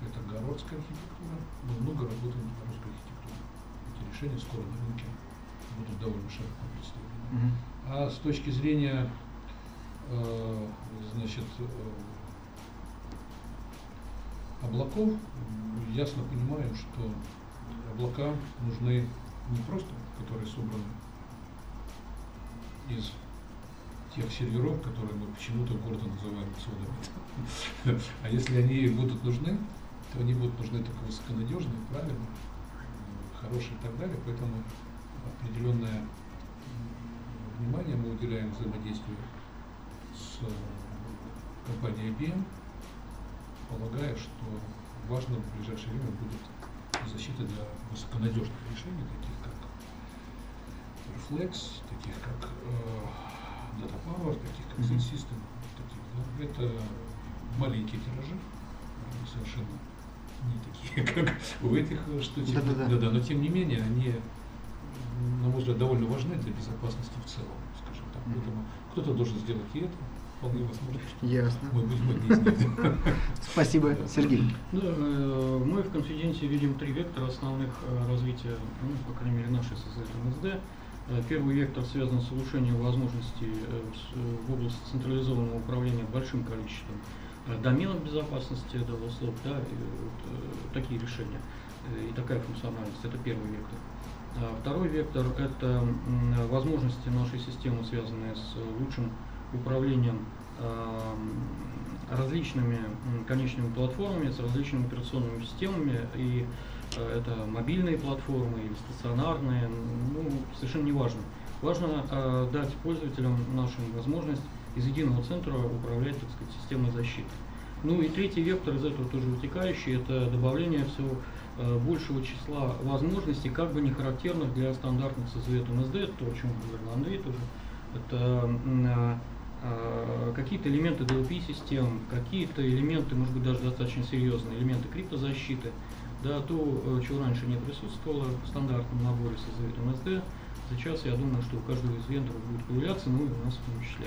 Это городская архитектура. Мы много работаем в городской архитектуре. Эти решения скоро на рынке будут довольно широко представлены. Mm-hmm. А с точки зрения э, значит, э, облаков, ясно понимаем, что облака нужны не просто, которые собраны из тех серверов, которые мы почему-то гордо называем содами. А если они будут нужны, то они будут нужны только высоконадежные, правильно, хорошие и так далее. Поэтому определенное внимание мы уделяем взаимодействию с компанией IBM, полагая, что важно в ближайшее время будет защита для высоконадежных решений, таких как Reflex, таких как э, Data Power, таких как mm-hmm. System, таких, да, это маленькие тиражи, совершенно не такие, как в этих штучках. Да-да-да. Да-да, но тем не менее они, на мой взгляд, довольно важны для безопасности в целом, скажем так. Поэтому кто-то должен сделать и это, Вполне возможно, Ясно. мы будем. Спасибо, Сергей. Да, э, мы в конфиденции видим три вектора основных э, развития, ну, по крайней мере, нашей МСД. Э, Первый вектор связан с улучшением возможностей в области централизованного управления большим количеством доменов безопасности, DevOps, да, и вот, такие решения и такая функциональность. Это первый вектор. А Второй вектор – это возможности нашей системы, связанные с лучшим управлением эм, различными конечными платформами, с различными операционными системами, и э, это мобильные платформы или стационарные, ну, совершенно не важно. Важно э, дать пользователям нашим возможность из единого центра управлять, так сказать, системой защиты. Ну и третий вектор из этого тоже вытекающий, это добавление все э, большего числа возможностей, как бы не характерных для стандартных СЗВ МСД, то, о чем говорил Андрей тоже. Это какие-то элементы DLP-систем, какие-то элементы, может быть, даже достаточно серьезные, элементы криптозащиты, да, то, э, чего раньше не присутствовало в стандартном наборе СЗВ МСД, сейчас я думаю, что у каждого из вендоров будет появляться, ну и у нас в том числе.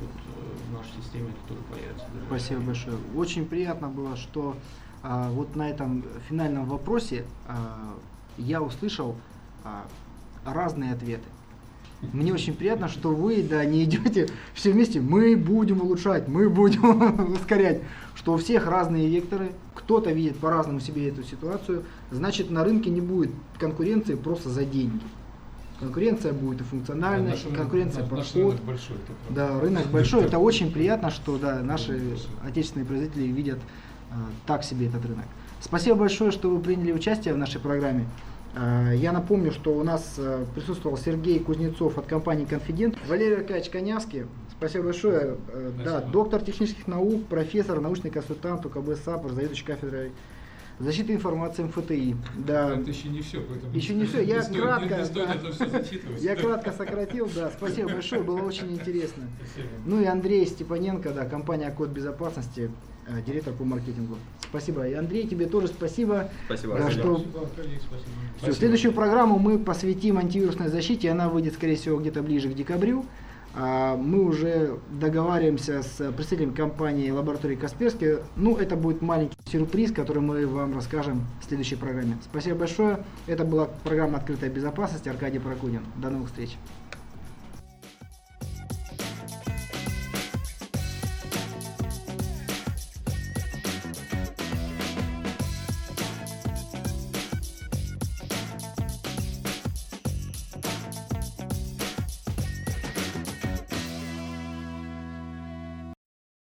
Вот э, в нашей системе это тоже появится. Спасибо большое. Очень приятно было, что а, вот на этом финальном вопросе а, я услышал а, разные ответы. Мне очень приятно, что вы да, не идете все вместе. Мы будем улучшать, мы будем ускорять. Что у всех разные векторы. Кто-то видит по-разному себе эту ситуацию. Значит, на рынке не будет конкуренции просто за деньги. Конкуренция будет и функциональная, Наш рынок- конкуренция наш подход. рынок большой, это правда. Да, рынок большой. Это очень приятно, что да, наши Рынок отечественные производители видят а, так себе этот рынок. Спасибо большое, что вы приняли участие в нашей программе. А, Я напомню, что у нас а, присутствовал Сергей Кузнецов от компании Confident, Валерий Аркадьевич Конявский. Спасибо большое. Э, Да, Спасибо. доктор технических наук, профессор, научный консультант УКБ САПР, заведующий кафедрой защиты информации МФТИ. Да. Это еще не все, поэтому Еще не всё, я не кратко, не стоит да. все. Я кратко сократил, да. Спасибо большое, было очень интересно. Спасибо. Ну и Андрей Степаненко, да, компания Код безопасности, э, директор по маркетингу. Спасибо. И Андрей, тебе тоже спасибо. Спасибо. Да, что- Спасибо, Аркадий, спасибо. Следующую программу мы посвятим антивирусной защите, она выйдет, скорее всего, где-то ближе к декабрю. А, Мы уже договариваемся с представителем компании лаборатории Касперский. Ну, это будет маленький сюрприз, который мы вам расскажем в следующей программе. Спасибо большое. Это была программа «Открытая безопасность». Аркадий Прокудин. До новых встреч.